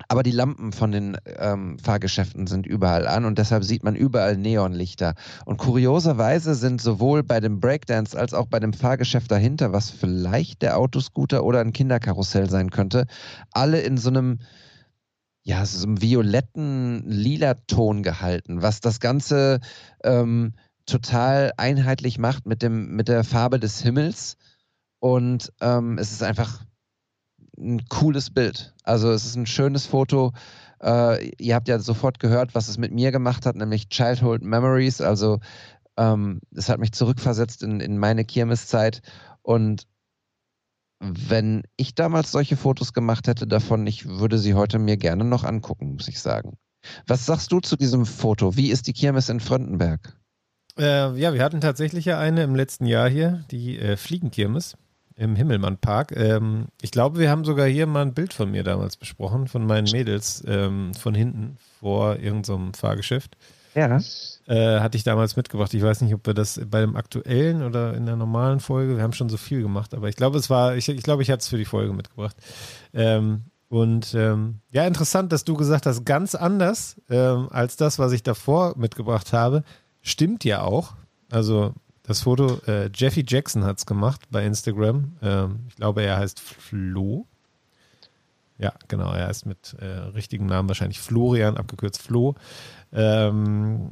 A: aber die Lampen von den ähm, Fahrgeschäften sind überall an und deshalb sieht man überall Neonlichter. Und kurioserweise sind sowohl bei dem Breakdance als auch bei dem Fahrgeschäft dahinter, was vielleicht der Autoscooter oder ein Kinderkarussell sein könnte, alle in so einem, ja, so einem violetten, lila Ton gehalten, was das Ganze ähm, total einheitlich macht mit, dem, mit der Farbe des Himmels. Und ähm, es ist einfach ein cooles Bild. Also es ist ein schönes Foto. Äh, ihr habt ja sofort gehört, was es mit mir gemacht hat, nämlich Childhood Memories. Also ähm, es hat mich zurückversetzt in, in meine Kirmeszeit. Und wenn ich damals solche Fotos gemacht hätte davon, ich würde sie heute mir gerne noch angucken, muss ich sagen. Was sagst du zu diesem Foto? Wie ist die Kirmes in Fröndenberg?
B: Äh, ja, wir hatten tatsächlich ja eine im letzten Jahr hier, die äh, Fliegenkirmes im Himmelmann-Park. Ähm, ich glaube, wir haben sogar hier mal ein Bild von mir damals besprochen, von meinen Mädels ähm, von hinten vor irgendeinem so Fahrgeschäft.
A: Ja.
B: Äh, hatte ich damals mitgebracht. Ich weiß nicht, ob wir das bei dem aktuellen oder in der normalen Folge, wir haben schon so viel gemacht, aber ich glaube, es war, ich, ich glaube, ich hatte es für die Folge mitgebracht. Ähm, und ähm, ja, interessant, dass du gesagt hast, ganz anders ähm, als das, was ich davor mitgebracht habe. Stimmt ja auch. Also das Foto, äh, Jeffy Jackson hat es gemacht bei Instagram. Ähm, ich glaube, er heißt Flo. Ja, genau, er heißt mit äh, richtigem Namen wahrscheinlich Florian, abgekürzt Flo, ähm,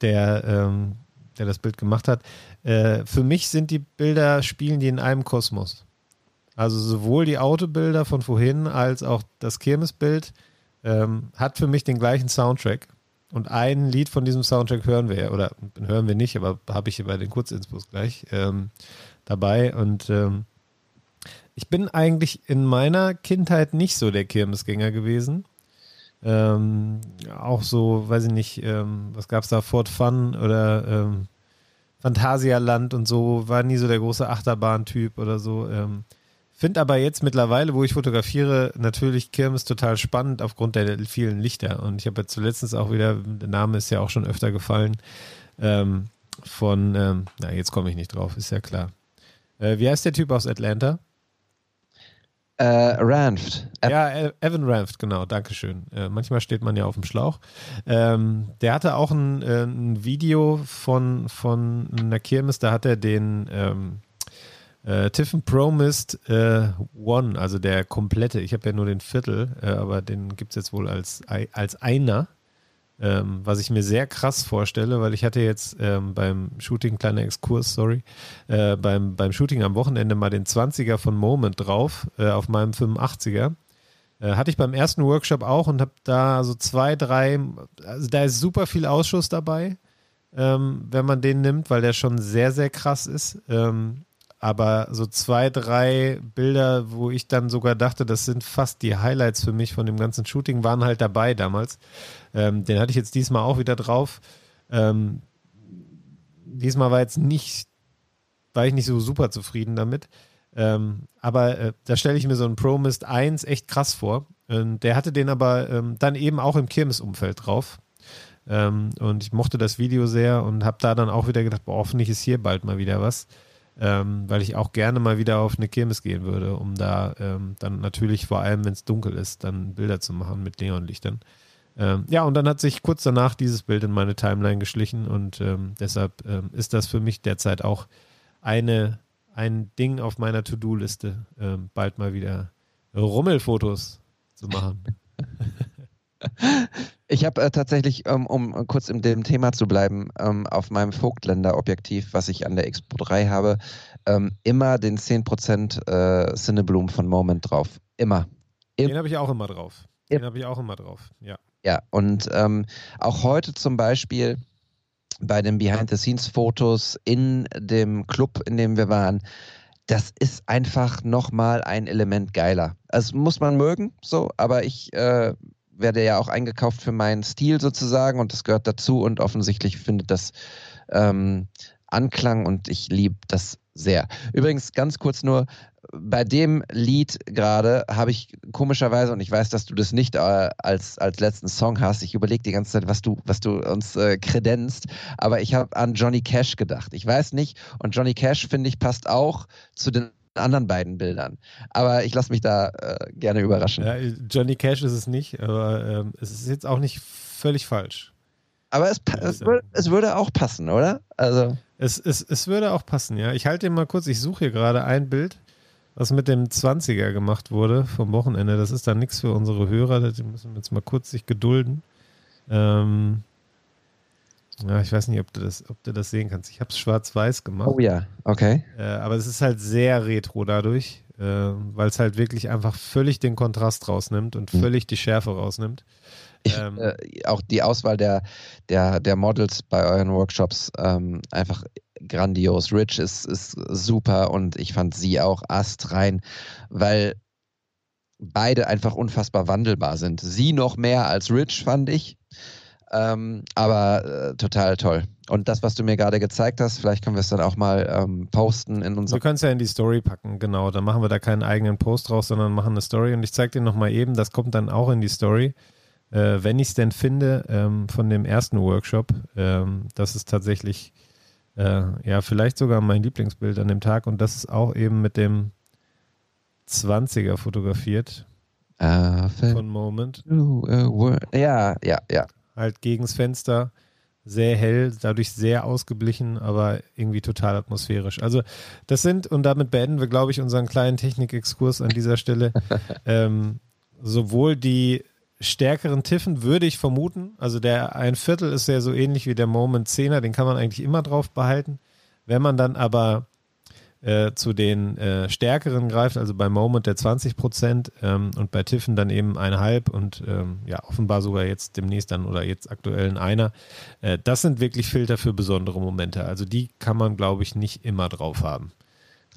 B: der, ähm, der das Bild gemacht hat. Äh, für mich sind die Bilder, spielen die in einem Kosmos. Also sowohl die Autobilder von vorhin als auch das Kirmesbild ähm, hat für mich den gleichen Soundtrack. Und ein Lied von diesem Soundtrack hören wir, oder hören wir nicht, aber habe ich hier bei den Kurzinspos gleich ähm, dabei. Und ähm, ich bin eigentlich in meiner Kindheit nicht so der Kirmesgänger gewesen. Ähm, auch so, weiß ich nicht, ähm, was gab es da, Fort Fun oder ähm, Phantasialand und so, war nie so der große Achterbahn-Typ oder so. Ähm, Finde aber jetzt mittlerweile, wo ich fotografiere, natürlich Kirmes total spannend aufgrund der vielen Lichter. Und ich habe jetzt zuletzt auch wieder, der Name ist ja auch schon öfter gefallen, ähm, von, ähm, na, jetzt komme ich nicht drauf, ist ja klar. Äh, wie heißt der Typ aus Atlanta?
A: Äh, Ranft.
B: ja, e-, Evan Ranft, genau, Dankeschön. Äh, manchmal steht man ja auf dem Schlauch. Ähm, der hatte auch ein, äh, ein, Video von, von einer Kirmes, da hat er den, ähm, äh, Tiffin Promised äh, One, also der komplette, ich habe ja nur den Viertel, äh, aber den gibt es jetzt wohl als, als einer, ähm, was ich mir sehr krass vorstelle, weil ich hatte jetzt ähm, beim Shooting, kleiner Exkurs, sorry, äh, beim, beim Shooting am Wochenende mal den 20er von Moment drauf, äh, auf meinem 85er. Äh, hatte ich beim ersten Workshop auch und habe da so zwei, drei, also da ist super viel Ausschuss dabei, ähm, wenn man den nimmt, weil der schon sehr, sehr krass ist. Ähm, aber so zwei, drei Bilder, wo ich dann sogar dachte, das sind fast die Highlights für mich von dem ganzen Shooting, waren halt dabei damals. Ähm, den hatte ich jetzt diesmal auch wieder drauf. Ähm, diesmal war jetzt nicht, war ich nicht so super zufrieden damit. Ähm, aber äh, da stelle ich mir so einen ProMist 1 echt krass vor. Und der hatte den aber ähm, dann eben auch im Kirmes-Umfeld drauf. Ähm, und ich mochte das Video sehr und habe da dann auch wieder gedacht, boah, hoffentlich ist hier bald mal wieder was ähm, weil ich auch gerne mal wieder auf eine Kirmes gehen würde, um da ähm, dann natürlich vor allem, wenn es dunkel ist, dann Bilder zu machen mit Neonlichtern. Ähm, ja, und dann hat sich kurz danach dieses Bild in meine Timeline geschlichen und ähm, deshalb ähm, ist das für mich derzeit auch eine, ein Ding auf meiner To-Do-Liste, ähm, bald mal wieder Rummelfotos zu machen. *laughs*
A: Ich habe äh, tatsächlich, ähm, um kurz in dem Thema zu bleiben, ähm, auf meinem Vogtländer-Objektiv, was ich an der Expo 3 habe, ähm, immer den 10% äh, Cinebloom von Moment drauf. Immer.
B: Im den habe ich auch immer drauf. Den habe ich auch immer drauf, ja.
A: Ja, und ähm, auch heute zum Beispiel bei den Behind-the-Scenes-Fotos in dem Club, in dem wir waren, das ist einfach nochmal ein Element geiler. Also muss man mögen, so, aber ich äh, werde ja auch eingekauft für meinen Stil sozusagen und das gehört dazu und offensichtlich findet das ähm, Anklang und ich liebe das sehr. Übrigens ganz kurz nur, bei dem Lied gerade habe ich komischerweise, und ich weiß, dass du das nicht äh, als, als letzten Song hast, ich überlege die ganze Zeit, was du, was du uns äh, kredenzt, aber ich habe an Johnny Cash gedacht. Ich weiß nicht, und Johnny Cash, finde ich, passt auch zu den anderen beiden Bildern. Aber ich lasse mich da äh, gerne überraschen.
B: Ja, Johnny Cash ist es nicht, aber ähm, es ist jetzt auch nicht völlig falsch.
A: Aber es, es, würde, es würde auch passen, oder? Also.
B: Es, es, es würde auch passen, ja. Ich halte mal kurz, ich suche hier gerade ein Bild, was mit dem 20er gemacht wurde vom Wochenende. Das ist dann nichts für unsere Hörer, da müssen wir jetzt mal kurz sich gedulden. Ähm, Ja, ich weiß nicht, ob du das, ob du das sehen kannst. Ich habe es schwarz-weiß gemacht.
A: Oh ja, okay.
B: Äh, aber es ist halt sehr retro dadurch, äh, weil es halt wirklich einfach völlig den Kontrast rausnimmt und mhm. völlig die Schärfe rausnimmt.
A: Ich, ähm, äh, auch die Auswahl der, der, der Models bei euren Workshops ähm, einfach grandios. Rich ist, ist super und ich fand sie auch astrein, weil beide einfach unfassbar wandelbar sind. Sie noch mehr als Rich, fand ich. Ähm, aber äh, total toll. Und das, was du mir gerade gezeigt hast, vielleicht können wir es dann auch mal ähm, posten in unserem.
B: Wir können es ja in die Story packen, genau. Dann machen wir da keinen eigenen Post draus, sondern machen eine Story. Und ich zeige dir nochmal eben, das kommt dann auch in die Story äh, wenn ich es denn finde, ähm, von dem ersten Workshop. Ähm, das ist tatsächlich, äh, ja, vielleicht sogar mein Lieblingsbild an dem Tag und das ist auch eben mit dem 20er fotografiert.
A: Uh,
B: von Moment.
A: Uh, ja, ja, ja.
B: Halt gegens Fenster, sehr hell, dadurch sehr ausgeblichen, aber irgendwie total atmosphärisch. Also das sind, und damit beenden wir, glaube ich, unseren kleinen Technikexkurs an dieser Stelle, *laughs* ähm, sowohl die stärkeren Tiffen würde ich vermuten. Also der ein Viertel ist ja so ähnlich wie der Moment 10er, den kann man eigentlich immer drauf behalten. Wenn man dann aber äh, zu den äh, stärkeren greift, also bei Moment der 20 Prozent ähm, und bei Tiffen dann eben eineinhalb und ähm, ja, offenbar sogar jetzt demnächst dann oder jetzt aktuell ein Einer. Äh, das sind wirklich Filter für besondere Momente. Also die kann man, glaube ich, nicht immer drauf haben.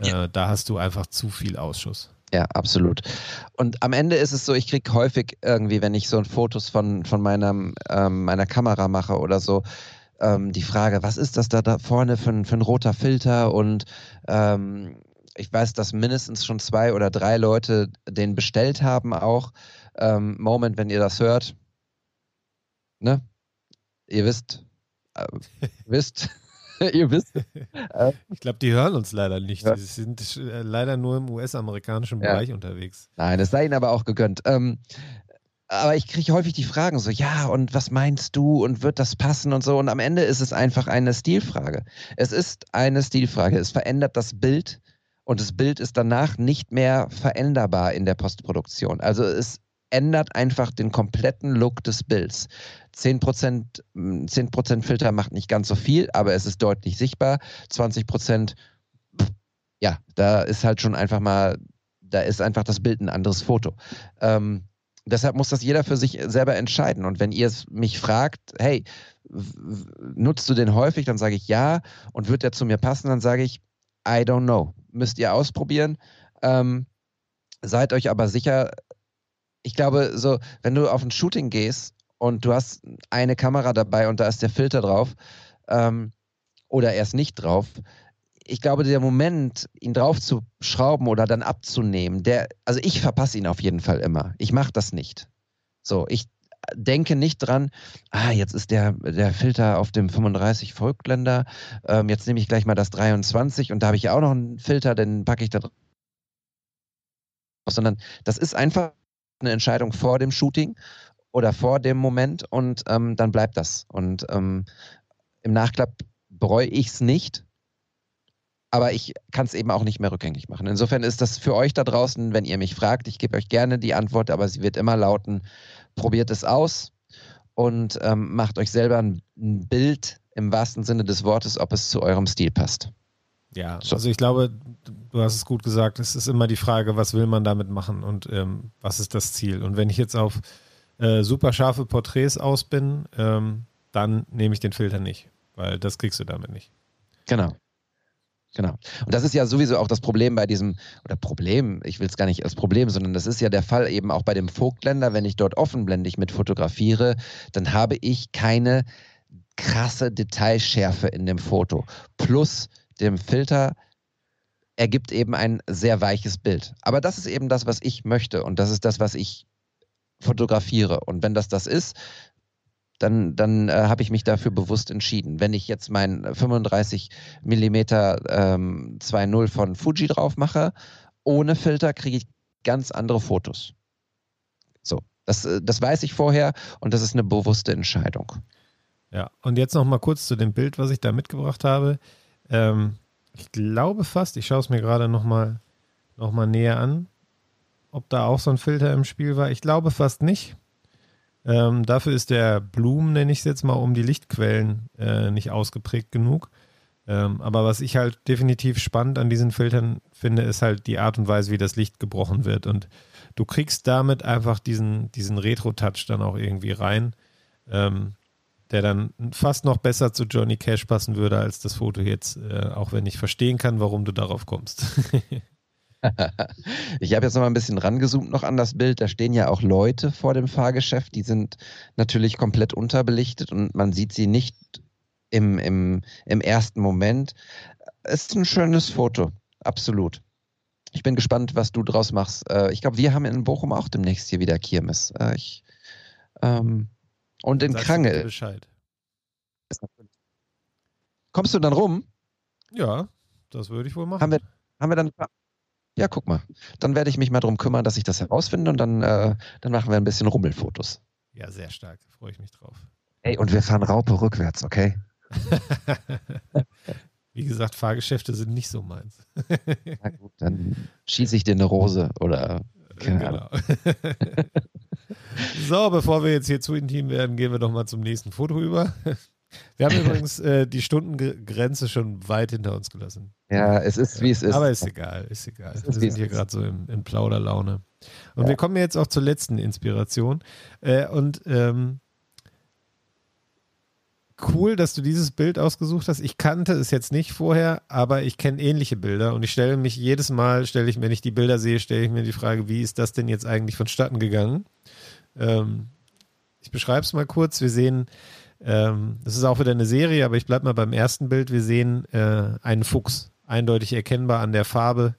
B: Ja. Äh, da hast du einfach zu viel Ausschuss.
A: Ja, absolut. Und am Ende ist es so, ich kriege häufig irgendwie, wenn ich so Fotos von, von meinem, ähm, meiner Kamera mache oder so, ähm, die Frage, was ist das da, da vorne für, für ein roter Filter? Und ähm, ich weiß, dass mindestens schon zwei oder drei Leute den bestellt haben auch. Ähm, Moment, wenn ihr das hört, ne? Ihr wisst, äh, wisst, *laughs* Ihr wisst.
B: Äh, *laughs* ich glaube, die hören uns leider nicht. Ja. Die sind äh, leider nur im US-amerikanischen Bereich ja. unterwegs.
A: Nein, es sei ihnen aber auch gegönnt. Ähm, aber ich kriege häufig die Fragen so, ja, und was meinst du und wird das passen und so. Und am Ende ist es einfach eine Stilfrage. Es ist eine Stilfrage. Es verändert das Bild und das Bild ist danach nicht mehr veränderbar in der Postproduktion. Also es ändert einfach den kompletten Look des Bilds. 10%, 10 mm, Filter macht nicht ganz so viel, aber es ist deutlich sichtbar. 20%, ja, da ist halt schon einfach mal, da ist einfach das Bild ein anderes Foto. Ähm, deshalb muss das jeder für sich selber entscheiden. Und wenn ihr mich fragt, hey, nutzt du den häufig, dann sage ich ja. Und wird der zu mir passen, dann sage ich, I don't know. Müsst ihr ausprobieren. Ähm, seid euch aber sicher, ich glaube, so, wenn du auf ein Shooting gehst und du hast eine Kamera dabei und da ist der Filter drauf ähm, oder er ist nicht drauf, ich glaube, der Moment, ihn drauf zu schrauben oder dann abzunehmen, der, also ich verpasse ihn auf jeden Fall immer. Ich mache das nicht. So, ich denke nicht dran, ah, jetzt ist der, der Filter auf dem 35 Vogtländer, ähm, jetzt nehme ich gleich mal das 23 und da habe ich auch noch einen Filter, den packe ich da drauf. Sondern das ist einfach eine Entscheidung vor dem Shooting oder vor dem Moment und ähm, dann bleibt das. Und ähm, im Nachklapp bereue ich es nicht, aber ich kann es eben auch nicht mehr rückgängig machen. Insofern ist das für euch da draußen, wenn ihr mich fragt, ich gebe euch gerne die Antwort, aber sie wird immer lauten, probiert es aus und ähm, macht euch selber ein, ein Bild im wahrsten Sinne des Wortes, ob es zu eurem Stil passt.
B: Ja, so. also ich glaube, du hast es gut gesagt, es ist immer die Frage, was will man damit machen und ähm, was ist das Ziel. Und wenn ich jetzt auf äh, super scharfe Porträts aus bin, ähm, dann nehme ich den Filter nicht, weil das kriegst du damit nicht.
A: Genau. Genau. Und das ist ja sowieso auch das Problem bei diesem, oder Problem, ich will es gar nicht als Problem, sondern das ist ja der Fall eben auch bei dem Vogtländer, wenn ich dort offenblendig mit fotografiere, dann habe ich keine krasse Detailschärfe in dem Foto. Plus dem Filter ergibt eben ein sehr weiches Bild. Aber das ist eben das, was ich möchte und das ist das, was ich fotografiere. Und wenn das das ist, dann, dann äh, habe ich mich dafür bewusst entschieden. Wenn ich jetzt mein 35 mm ähm, 2.0 von Fuji drauf mache, ohne Filter kriege ich ganz andere Fotos. So, das, äh, das weiß ich vorher und das ist eine bewusste Entscheidung.
B: Ja, und jetzt noch mal kurz zu dem Bild, was ich da mitgebracht habe. Ähm, ich glaube fast, ich schaue es mir gerade nochmal noch mal näher an, ob da auch so ein Filter im Spiel war. Ich glaube fast nicht. Ähm, dafür ist der Bloom, nenne ich es jetzt mal, um die Lichtquellen äh, nicht ausgeprägt genug. Ähm, aber was ich halt definitiv spannend an diesen Filtern finde, ist halt die Art und Weise, wie das Licht gebrochen wird. Und du kriegst damit einfach diesen, diesen Retro-Touch dann auch irgendwie rein, ähm, der dann fast noch besser zu Johnny Cash passen würde als das Foto jetzt, äh, auch wenn ich verstehen kann, warum du darauf kommst. *laughs* *laughs*
A: ich habe jetzt noch mal ein bisschen rangezoomt noch an das Bild. Da stehen ja auch Leute vor dem Fahrgeschäft. Die sind natürlich komplett unterbelichtet und man sieht sie nicht im, im, im ersten Moment. Es ist ein schönes Foto, absolut. Ich bin gespannt, was du draus machst. Äh, ich glaube, wir haben in Bochum auch demnächst hier wieder Kirmes. Äh, ich, ähm, und in Krange. Bescheid. Kommst du dann rum?
B: Ja, das würde ich wohl machen.
A: Haben wir, haben wir dann. Ja, guck mal. Dann werde ich mich mal darum kümmern, dass ich das herausfinde und dann, äh, dann machen wir ein bisschen Rummelfotos.
B: Ja, sehr stark. Freue ich mich drauf.
A: Ey, und wir fahren Raupe rückwärts, okay? *laughs*
B: Wie gesagt, Fahrgeschäfte sind nicht so meins. *laughs*
A: Na gut, dann schieße ich dir eine Rose oder. Genau. *laughs*
B: so, bevor wir jetzt hier zu intim werden, gehen wir doch mal zum nächsten Foto über. Wir haben *laughs* übrigens äh, die Stundengrenze schon weit hinter uns gelassen.
A: Ja, es ist wie es ist.
B: Aber ist egal, ist egal. Ist, wir sind hier gerade so in, in Plauderlaune. Und ja. wir kommen jetzt auch zur letzten Inspiration. Äh, und ähm, cool, dass du dieses Bild ausgesucht hast. Ich kannte es jetzt nicht vorher, aber ich kenne ähnliche Bilder und ich stelle mich jedes Mal, stelle ich, wenn ich die Bilder sehe, stelle ich mir die Frage, wie ist das denn jetzt eigentlich vonstatten gegangen? Ähm, ich beschreibe es mal kurz. Wir sehen, ähm, das ist auch wieder eine Serie, aber ich bleibe mal beim ersten Bild. Wir sehen äh, einen Fuchs, eindeutig erkennbar an der Farbe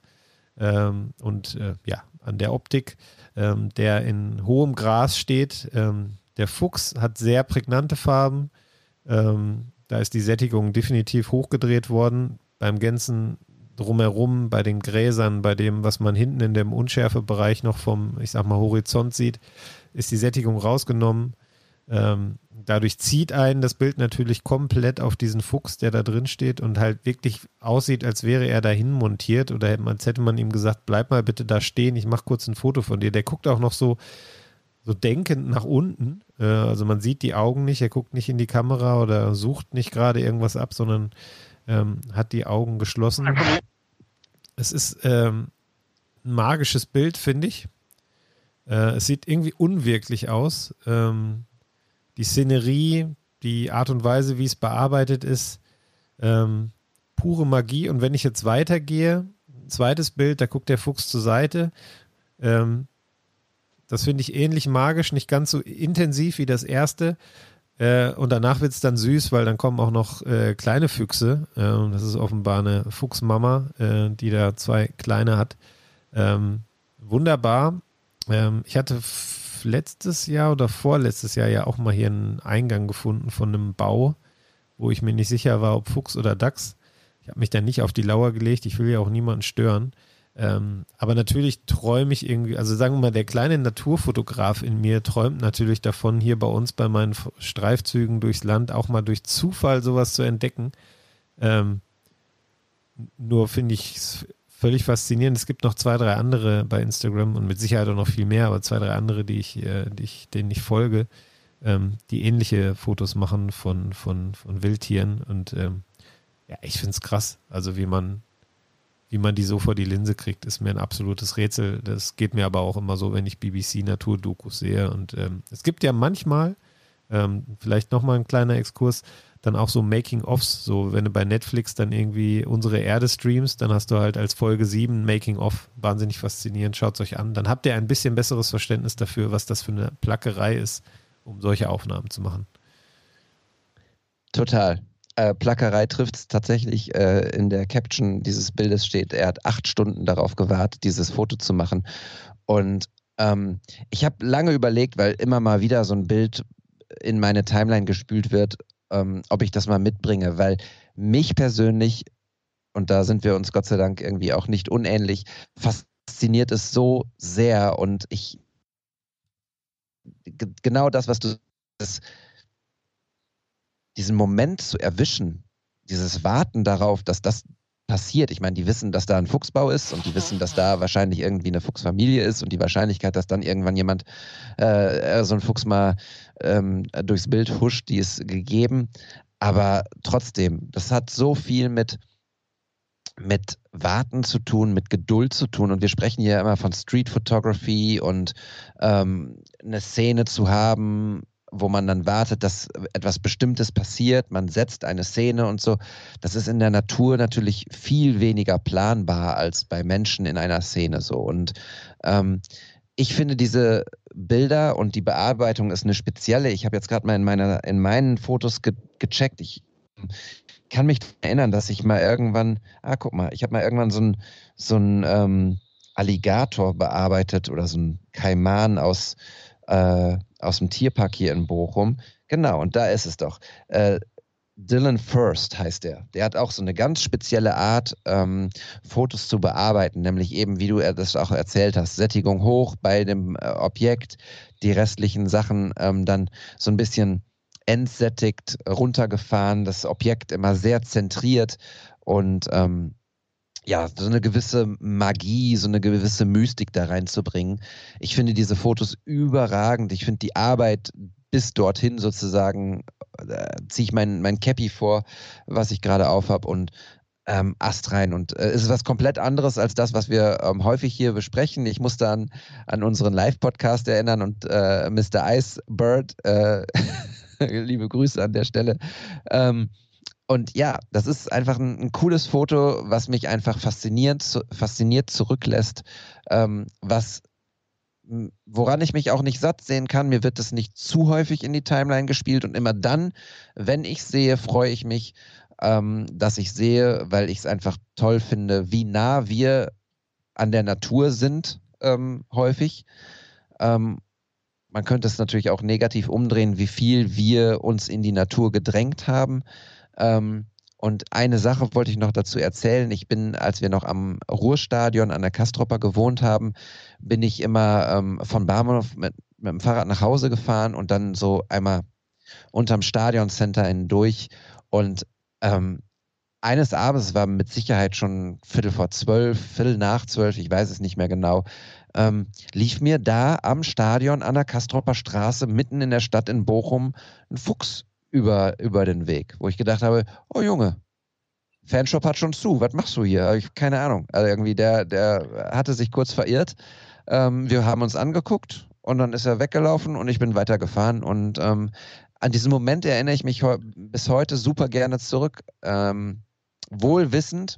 B: ähm, und äh, ja, an der Optik, ähm, der in hohem Gras steht. Ähm, der Fuchs hat sehr prägnante Farben ähm, da ist die Sättigung definitiv hochgedreht worden. Beim Gänzen drumherum, bei den Gräsern, bei dem, was man hinten in dem Unschärfebereich noch vom, ich sag mal, Horizont sieht, ist die Sättigung rausgenommen. Ähm, dadurch zieht einen das Bild natürlich komplett auf diesen Fuchs, der da drin steht und halt wirklich aussieht, als wäre er dahin montiert oder als hätte man ihm gesagt, bleib mal bitte da stehen, ich mach kurz ein Foto von dir. Der guckt auch noch so, so denkend nach unten. Äh, also man sieht die Augen nicht, er guckt nicht in die Kamera oder sucht nicht gerade irgendwas ab, sondern ähm, hat die Augen geschlossen. Es ist ähm, ein magisches Bild, finde ich. Äh, es sieht irgendwie unwirklich aus. Ähm, die Szenerie, die Art und Weise, wie es bearbeitet ist, ähm, pure Magie. Und wenn ich jetzt weitergehe, zweites Bild, da guckt der Fuchs zur Seite. Ähm, das finde ich ähnlich magisch, nicht ganz so intensiv wie das erste. Äh, und danach wird es dann süß, weil dann kommen auch noch äh, kleine Füchse. Äh, das ist offenbar eine Fuchsmama, äh, die da zwei kleine hat. Ähm, wunderbar. Ähm, ich hatte letztes Jahr oder vorletztes Jahr ja auch mal hier einen Eingang gefunden von einem Bau, wo ich mir nicht sicher war, ob Fuchs oder Dachs. Ich habe mich da nicht auf die Lauer gelegt. Ich will ja auch niemanden stören. Ähm, aber natürlich träume ich irgendwie, also sagen wir mal, der kleine Naturfotograf in mir träumt natürlich davon, hier bei uns bei meinen Streifzügen durchs Land auch mal durch Zufall sowas zu entdecken. Ähm, nur finde ich es völlig faszinierend. Es gibt noch zwei, drei andere bei Instagram und mit Sicherheit auch noch viel mehr, aber zwei, drei andere, die ich, äh, die ich denen ich folge, ähm, die ähnliche Fotos machen von, von, von Wildtieren. Und ähm, ja, ich finde es krass. Also wie man wie man die so vor die Linse kriegt, ist mir ein absolutes Rätsel. Das geht mir aber auch immer so, wenn ich BBC Naturdokus sehe. Und ähm, es gibt ja manchmal, ähm, vielleicht nochmal ein kleiner Exkurs, dann auch so Making-ofs. So, wenn du bei Netflix dann irgendwie unsere Erde streamst, dann hast du halt als Folge 7 Making-of. Wahnsinnig faszinierend. Schaut es euch an. Dann habt ihr ein bisschen besseres Verständnis dafür, was das für eine Plackerei ist, um solche Aufnahmen zu machen.
A: Total äh, Plackerei trifft es tatsächlich. Äh, in der Caption dieses Bildes steht, er hat acht Stunden darauf gewartet, dieses Foto zu machen. Und ähm, ich habe lange überlegt, weil immer mal wieder so ein Bild in meine Timeline gespült wird, ähm, ob ich das mal mitbringe, weil mich persönlich, und da sind wir uns Gott sei Dank irgendwie auch nicht unähnlich, fasziniert es so sehr und ich genau das, was du das, diesen Moment zu erwischen, dieses Warten darauf, dass das passiert. Ich meine, die wissen, dass da ein Fuchsbau ist und die wissen, dass da wahrscheinlich irgendwie eine Fuchsfamilie ist und die Wahrscheinlichkeit, dass dann irgendwann jemand äh, so ein Fuchs mal ähm, durchs Bild huscht, die ist gegeben. Aber trotzdem, das hat so viel mit, mit Warten zu tun, mit Geduld zu tun. Und wir sprechen hier immer von Street Photography und ähm, eine Szene zu haben, wo man dann wartet, dass etwas Bestimmtes passiert, man setzt eine Szene und so. Das ist in der Natur natürlich viel weniger planbar als bei Menschen in einer Szene so. Und ähm, ich finde diese Bilder und die Bearbeitung ist eine spezielle. Ich habe jetzt gerade mal in, meiner, in meinen Fotos ge gecheckt. Ich kann mich erinnern, dass ich mal irgendwann, ah, guck mal, ich habe mal irgendwann so ein, so ein ähm, Alligator bearbeitet oder so ein Kaiman aus äh, aus dem Tierpark hier in Bochum. Genau, und da ist es doch. Äh, Dylan First heißt der. Der hat auch so eine ganz spezielle Art, ähm, Fotos zu bearbeiten, nämlich eben, wie du das auch erzählt hast, Sättigung hoch bei dem äh, Objekt, die restlichen Sachen ähm, dann so ein bisschen entsättigt, runtergefahren, das Objekt immer sehr zentriert und ähm, ja, so eine gewisse Magie, so eine gewisse Mystik da reinzubringen. Ich finde diese Fotos überragend. Ich finde die Arbeit bis dorthin sozusagen, äh, ziehe ich mein, mein Cappy vor, was ich gerade aufhab und ähm, Ast rein. Und äh, es ist was komplett anderes als das, was wir ähm, häufig hier besprechen. Ich muss dann an unseren Live-Podcast erinnern und äh, Mr. Icebird, äh, *laughs* liebe Grüße an der Stelle, ähm, und ja, das ist einfach ein, ein, cooles Foto, was mich einfach fasziniert, fasziniert zurücklässt, ähm, was woran ich mich auch nicht satt sehen kann. Mir wird es nicht zu häufig in die Timeline gespielt und immer dann, wenn ich sehe, freue ich mich, ähm, dass ich sehe, weil ich es einfach toll finde, wie nah wir an der Natur sind ähm, häufig. Ähm, man könnte es natürlich auch negativ umdrehen, wie viel wir uns in die Natur gedrängt haben. Ähm, und eine Sache wollte ich noch dazu erzählen. Ich bin, als wir noch am Ruhrstadion an der Kastropper gewohnt haben, bin ich immer ähm, von Barmenhof mit, mit dem Fahrrad nach Hause gefahren und dann so einmal unterm Stadioncenter hindurch. Und ähm, eines Abends, war mit Sicherheit schon Viertel vor zwölf, Viertel nach zwölf, ich weiß es nicht mehr genau, ähm, lief mir da am Stadion an der Kastropper Straße mitten in der Stadt in Bochum ein Fuchs über, über den Weg, wo ich gedacht habe, oh Junge, Fanshop hat schon zu, was machst du hier? Ich, keine Ahnung. Also irgendwie, der, der hatte sich kurz verirrt. Ähm, wir haben uns angeguckt und dann ist er weggelaufen und ich bin weitergefahren. Und ähm, an diesen Moment erinnere ich mich bis heute super gerne zurück. Ähm, wohl wissend,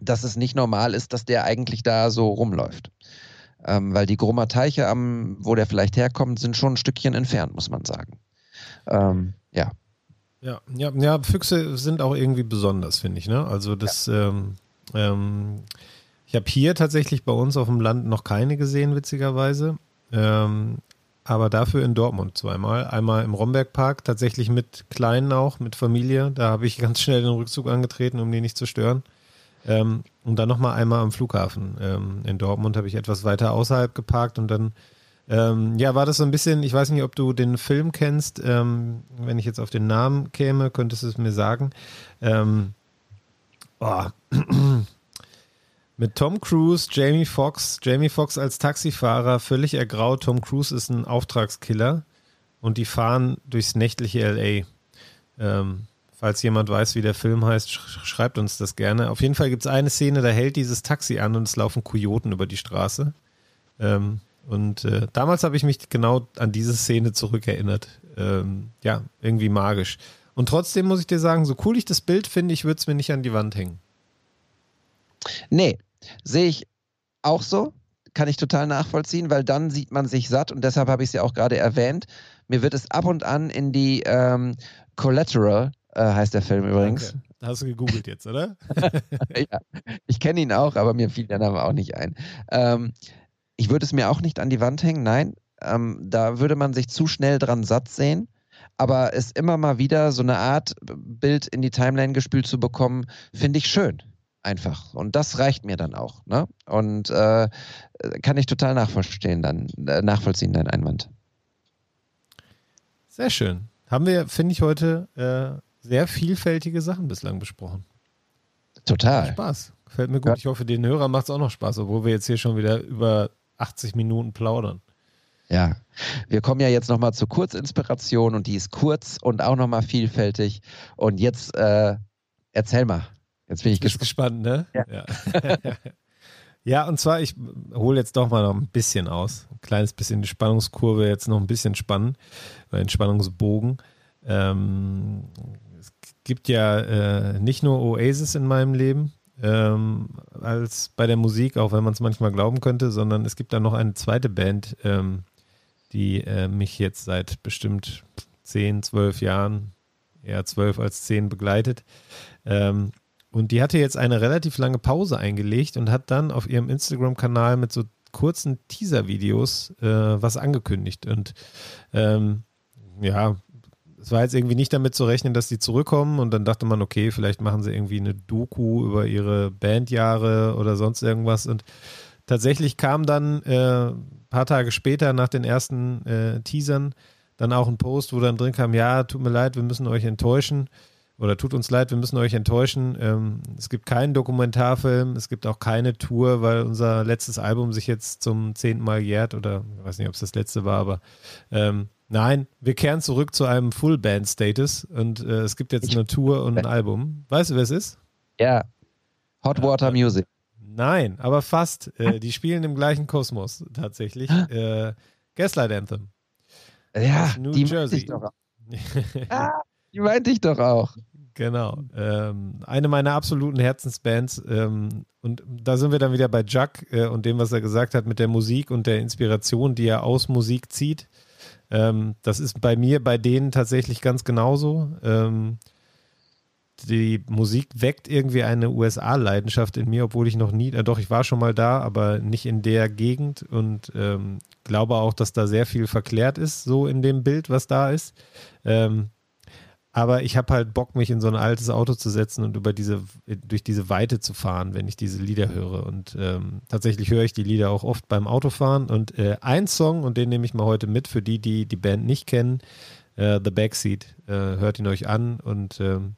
A: dass es nicht normal ist, dass der eigentlich da so rumläuft. Ähm, weil die Grummer Teiche, am, wo der vielleicht herkommt, sind schon ein Stückchen entfernt, muss man sagen. Ähm, ja.
B: Ja, ja, ja, Füchse sind auch irgendwie besonders, finde ich. Ne? Also das, ja. ähm, ähm, ich habe hier tatsächlich bei uns auf dem Land noch keine gesehen, witzigerweise. Ähm, aber dafür in Dortmund zweimal. Einmal im Rombergpark, tatsächlich mit Kleinen auch, mit Familie. Da habe ich *laughs* ganz schnell den Rückzug angetreten, um die nicht zu stören. Ähm, und dann nochmal einmal am Flughafen. Ähm, in Dortmund habe ich etwas weiter außerhalb geparkt und dann ähm, ja, war das so ein bisschen, ich weiß nicht, ob du den Film kennst, ähm, wenn ich jetzt auf den Namen käme, könntest du es mir sagen. Ähm, oh. *clears throat* Mit Tom Cruise, Jamie Foxx, Jamie Foxx als Taxifahrer, völlig ergraut. Tom Cruise ist ein Auftragskiller und die fahren durchs nächtliche LA. Ähm, falls jemand weiß, wie der Film heißt, sch schreibt uns das gerne. Auf jeden Fall gibt es eine Szene, da hält dieses Taxi an und es laufen Kojoten über die Straße. Ähm, und äh, damals habe ich mich genau an diese Szene zurückerinnert. Ähm, ja, irgendwie magisch. Und trotzdem muss ich dir sagen, so cool ich das Bild finde, ich würde es mir nicht an die Wand hängen.
A: Nee, sehe ich auch so. Kann ich total nachvollziehen, weil dann sieht man sich satt und deshalb habe ich es ja auch gerade erwähnt. Mir wird es ab und an in die ähm, Collateral, äh, heißt der Film übrigens.
B: Danke. Hast du gegoogelt jetzt, oder? *laughs*
A: ja, ich kenne ihn auch, aber mir fiel der Name auch nicht ein. Ähm, ich würde es mir auch nicht an die Wand hängen, nein. Ähm, da würde man sich zu schnell dran satt sehen. Aber es immer mal wieder so eine Art Bild in die Timeline gespült zu bekommen, finde ich schön. Einfach. Und das reicht mir dann auch. Ne? Und äh, kann ich total nachvollziehen, dann, äh, nachvollziehen, dein Einwand.
B: Sehr schön. Haben wir, finde ich, heute äh, sehr vielfältige Sachen bislang besprochen.
A: Total.
B: Spaß. Gefällt mir gut. Ja. Ich hoffe, den Hörer macht es auch noch Spaß, obwohl wir jetzt hier schon wieder über 80 Minuten plaudern.
A: Ja, wir kommen ja jetzt nochmal zur Kurzinspiration und die ist kurz und auch nochmal vielfältig. Und jetzt äh, erzähl mal. Jetzt bin ich gespannt.
B: gespannt, ne? Ja. Ja. *laughs* ja. und zwar, ich hole jetzt doch mal noch ein bisschen aus. Ein kleines bisschen die Spannungskurve jetzt noch ein bisschen spannen, den Spannungsbogen. Ähm, es gibt ja äh, nicht nur Oasis in meinem Leben, ähm, als bei der Musik, auch wenn man es manchmal glauben könnte, sondern es gibt da noch eine zweite Band, ähm, die äh, mich jetzt seit bestimmt 10, 12 Jahren, eher 12 als 10 begleitet. Ähm, und die hatte jetzt eine relativ lange Pause eingelegt und hat dann auf ihrem Instagram-Kanal mit so kurzen Teaser-Videos äh, was angekündigt. Und ähm, ja, es war jetzt irgendwie nicht damit zu rechnen, dass die zurückkommen und dann dachte man, okay, vielleicht machen sie irgendwie eine Doku über ihre Bandjahre oder sonst irgendwas und tatsächlich kam dann äh, ein paar Tage später nach den ersten äh, Teasern dann auch ein Post, wo dann drin kam, ja, tut mir leid, wir müssen euch enttäuschen oder tut uns leid, wir müssen euch enttäuschen. Ähm, es gibt keinen Dokumentarfilm, es gibt auch keine Tour, weil unser letztes Album sich jetzt zum zehnten Mal jährt oder ich weiß nicht, ob es das letzte war, aber ähm, nein, wir kehren zurück zu einem Full-Band-Status und äh, es gibt jetzt eine Tour und ein Album. Weißt du, wer es ist?
A: Ja, Hot Water Music.
B: Nein, aber fast. Äh, die spielen im gleichen Kosmos tatsächlich. Äh, Gaslight Anthem.
A: Ja, New die Jersey. Ich doch *laughs* ah, die meinte ich doch auch.
B: Genau. Ähm, eine meiner absoluten Herzensbands. Ähm, und da sind wir dann wieder bei Jack äh, und dem, was er gesagt hat mit der Musik und der Inspiration, die er aus Musik zieht. Ähm, das ist bei mir, bei denen tatsächlich ganz genauso. Ähm, die Musik weckt irgendwie eine USA-Leidenschaft in mir, obwohl ich noch nie, äh, doch, ich war schon mal da, aber nicht in der Gegend und ähm, glaube auch, dass da sehr viel verklärt ist, so in dem Bild, was da ist. Ähm, aber ich habe halt Bock, mich in so ein altes Auto zu setzen und über diese, durch diese Weite zu fahren, wenn ich diese Lieder höre. Und ähm, tatsächlich höre ich die Lieder auch oft beim Autofahren. Und äh, ein Song, und den nehme ich mal heute mit, für die, die die Band nicht kennen, äh, The Backseat. Äh, hört ihn euch an und ähm,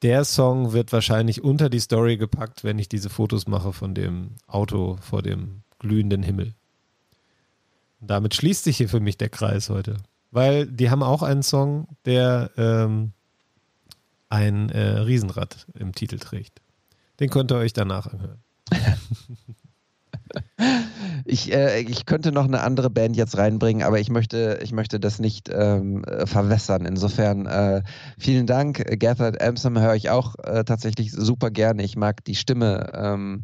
B: der Song wird wahrscheinlich unter die Story gepackt, wenn ich diese Fotos mache von dem Auto vor dem glühenden Himmel. Und damit schließt sich hier für mich der Kreis heute. Weil die haben auch einen Song, der ähm, ein äh, Riesenrad im Titel trägt. Den könnt ihr euch danach anhören. *laughs*
A: Ich, äh, ich könnte noch eine andere Band jetzt reinbringen, aber ich möchte, ich möchte das nicht ähm, verwässern. Insofern äh, vielen Dank. Gathered Amsam höre ich auch äh, tatsächlich super gerne. Ich mag die Stimme ähm,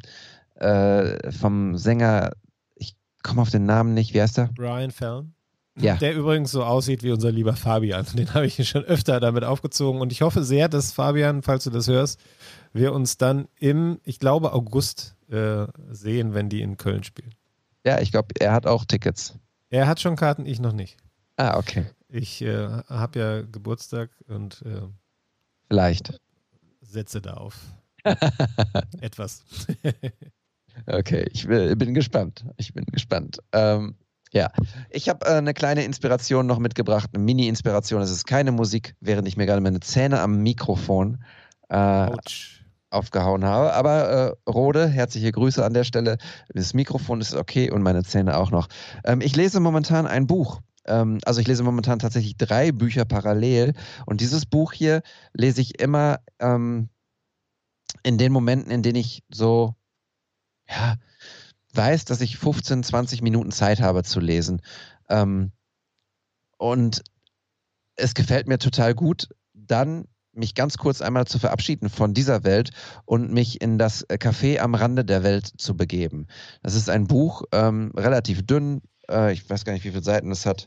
A: äh, vom Sänger. Ich komme auf den Namen nicht. Wie heißt er?
B: Brian Fallon. Ja. Der übrigens so aussieht wie unser lieber Fabian. Den habe ich schon öfter damit aufgezogen. Und ich hoffe sehr, dass Fabian, falls du das hörst, wir uns dann im, ich glaube, August äh, sehen, wenn die in Köln spielen.
A: Ja, ich glaube, er hat auch Tickets.
B: Er hat schon Karten, ich noch nicht.
A: Ah, okay.
B: Ich äh, habe ja Geburtstag und äh,
A: vielleicht
B: setze da auf *laughs* etwas. *laughs*
A: okay, ich will, bin gespannt. Ich bin gespannt. Ähm, ja, ich habe äh, eine kleine Inspiration noch mitgebracht, eine Mini-Inspiration. Es ist keine Musik, während ich mir gerade meine Zähne am Mikrofon äh, aufgehauen habe. Aber äh, Rode, herzliche Grüße an der Stelle. Das Mikrofon ist okay und meine Zähne auch noch. Ähm, ich lese momentan ein Buch. Ähm, also ich lese momentan tatsächlich drei Bücher parallel. Und dieses Buch hier lese ich immer ähm, in den Momenten, in denen ich so, ja, weiß, dass ich 15, 20 Minuten Zeit habe zu lesen. Ähm, und es gefällt mir total gut, dann mich ganz kurz einmal zu verabschieden von dieser Welt und mich in das Café am Rande der Welt zu begeben. Das ist ein Buch, ähm, relativ dünn, äh, ich weiß gar nicht, wie viele Seiten es hat,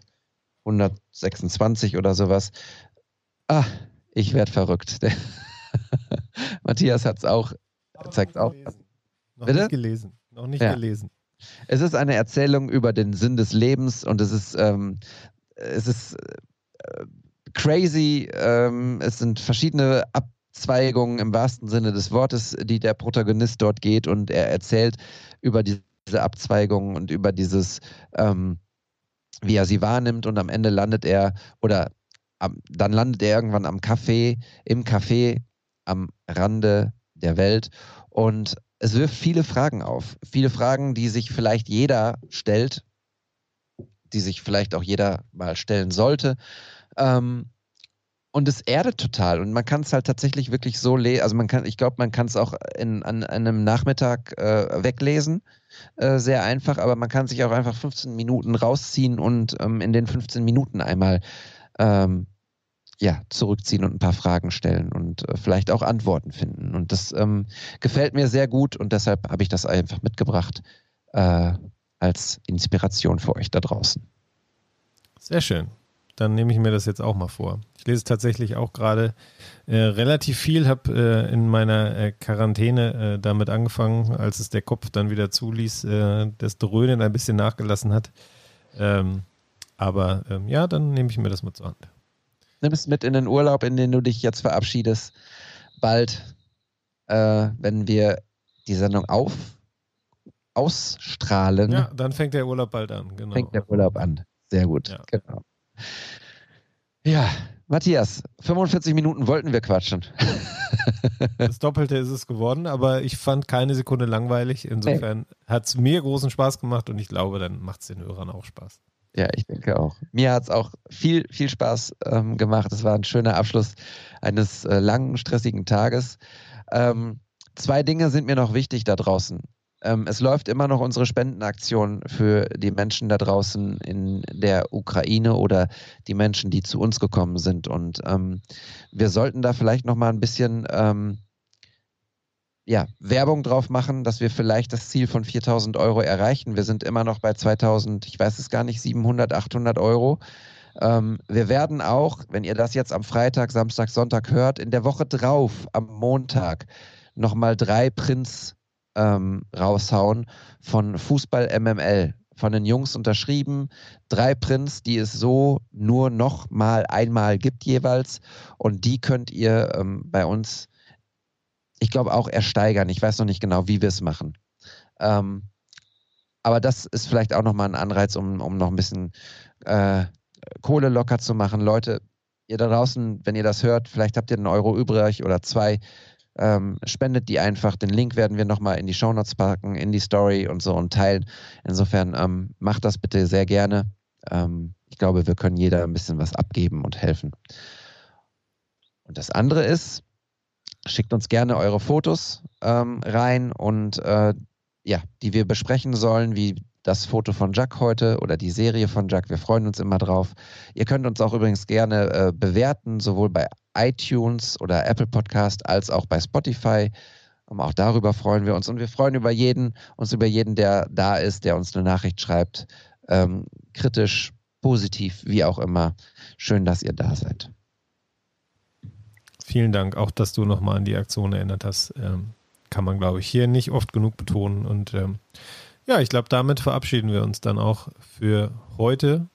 A: 126 oder sowas. Ah, ich werde verrückt. *laughs* Matthias hat es auch, zeigt auch.
B: Noch Bitte? nicht gelesen. Noch nicht ja. gelesen.
A: Es ist eine Erzählung über den Sinn des Lebens und es ist, ähm, es ist äh, crazy. Ähm, es sind verschiedene Abzweigungen im wahrsten Sinne des Wortes, die der Protagonist dort geht und er erzählt über diese Abzweigungen und über dieses, ähm, wie er sie wahrnimmt und am Ende landet er oder am, dann landet er irgendwann am Café, im Café am Rande der Welt. Und es wirft viele Fragen auf. Viele Fragen, die sich vielleicht jeder stellt, die sich vielleicht auch jeder mal stellen sollte. Ähm, und es erdet total und man kann es halt tatsächlich wirklich so lesen. Also man kann, ich glaube, man kann es auch in, an, einem Nachmittag äh, weglesen, äh, sehr einfach, aber man kann sich auch einfach 15 Minuten rausziehen und ähm, in den 15 Minuten einmal ähm, ja, zurückziehen und ein paar Fragen stellen und äh, vielleicht auch Antworten finden. Und das ähm, gefällt mir sehr gut und deshalb habe ich das einfach mitgebracht äh, als Inspiration für euch da draußen.
B: Sehr schön dann nehme ich mir das jetzt auch mal vor. Ich lese tatsächlich auch gerade äh, relativ viel, habe äh, in meiner äh, Quarantäne äh, damit angefangen, als es der Kopf dann wieder zuließ, das Dröhnen ein bisschen nachgelassen hat. Ähm, aber ähm, ja, dann nehme ich mir das mal zur Hand.
A: Nimm es mit in den Urlaub, in den du dich jetzt verabschiedest. Bald, äh, wenn wir die Sendung auf ausstrahlen.
B: Ja, dann fängt der Urlaub bald an. Genau.
A: Fängt der Urlaub an. Sehr gut. Ja. Genau. Ja, Matthias, 45 Minuten wollten wir quatschen. *laughs*
B: Das Doppelte ist es geworden, aber ich fand keine Sekunde langweilig. Insofern hey. hat es mir großen Spaß gemacht und ich glaube, dann macht es den Hörern auch Spaß.
A: Ja, ich denke auch. Mir hat es auch viel, viel Spaß ähm, gemacht. Es war ein schöner Abschluss eines äh, langen, stressigen Tages. Ähm, zwei Dinge sind mir noch wichtig da draußen. Ähm, es läuft immer noch unsere Spendenaktion für die Menschen da draußen in der Ukraine oder die Menschen, die zu uns gekommen sind. Und ähm, wir sollten da vielleicht noch mal ein bisschen ähm, ja, Werbung drauf machen, dass wir vielleicht das Ziel von 4000 Euro erreichen. Wir sind immer noch bei 2000, ich weiß es gar nicht, 700, 800 Euro. Ähm, wir werden auch, wenn ihr das jetzt am Freitag, Samstag, Sonntag hört, in der Woche drauf, am Montag, nochmal drei Prinz ähm, raushauen von Fußball MML. Von den Jungs unterschrieben, drei Prints, die es so nur noch mal einmal gibt jeweils. Und die könnt ihr ähm, bei uns, ich glaube, auch ersteigern. Ich weiß noch nicht genau, wie wir es machen. Ähm, aber das ist vielleicht auch nochmal ein Anreiz, um, um noch ein bisschen äh, Kohle locker zu machen. Leute, ihr da draußen, wenn ihr das hört, vielleicht habt ihr einen Euro übrig oder zwei, ähm, spendet die einfach. Den Link werden wir nochmal in die Shownotes packen, in die Story und so und teilen. Insofern ähm, macht das bitte sehr gerne. Ähm, ich glaube, wir können jeder ein bisschen was abgeben und helfen. Und das andere ist, schickt uns gerne eure Fotos ähm, rein und äh, ja, die wir besprechen sollen, wie das Foto von Jack heute oder die Serie von Jack. Wir freuen uns immer drauf. Ihr könnt uns auch übrigens gerne äh, bewerten, sowohl bei iTunes oder Apple Podcast als auch bei Spotify. Um, auch darüber freuen wir uns und wir freuen über jeden, uns über jeden, der da ist, der uns eine Nachricht schreibt, ähm, kritisch, positiv, wie auch immer. Schön, dass ihr da seid.
B: Vielen Dank, auch dass du nochmal an die Aktion erinnert hast. Ähm, kann man, glaube ich, hier nicht oft genug betonen. Und ähm, ja, ich glaube, damit verabschieden wir uns dann auch für heute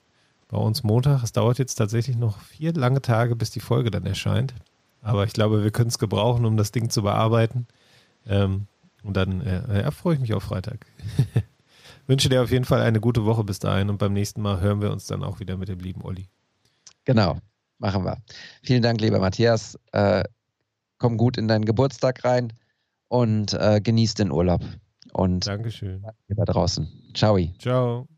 B: bei uns Montag. Es dauert jetzt tatsächlich noch vier lange Tage, bis die Folge dann erscheint. Aber ich glaube, wir können es gebrauchen, um das Ding zu bearbeiten. Ähm, und dann äh, ja, freue ich mich auf Freitag. *laughs* Wünsche dir auf jeden Fall eine gute Woche bis dahin und beim nächsten Mal hören wir uns dann auch wieder mit dem lieben Olli.
A: Genau, machen wir. Vielen Dank, lieber Matthias. Äh, komm gut in deinen Geburtstag rein und äh, genieß den Urlaub. Und
B: Dankeschön.
A: da draußen. Ciao.
B: Ciao.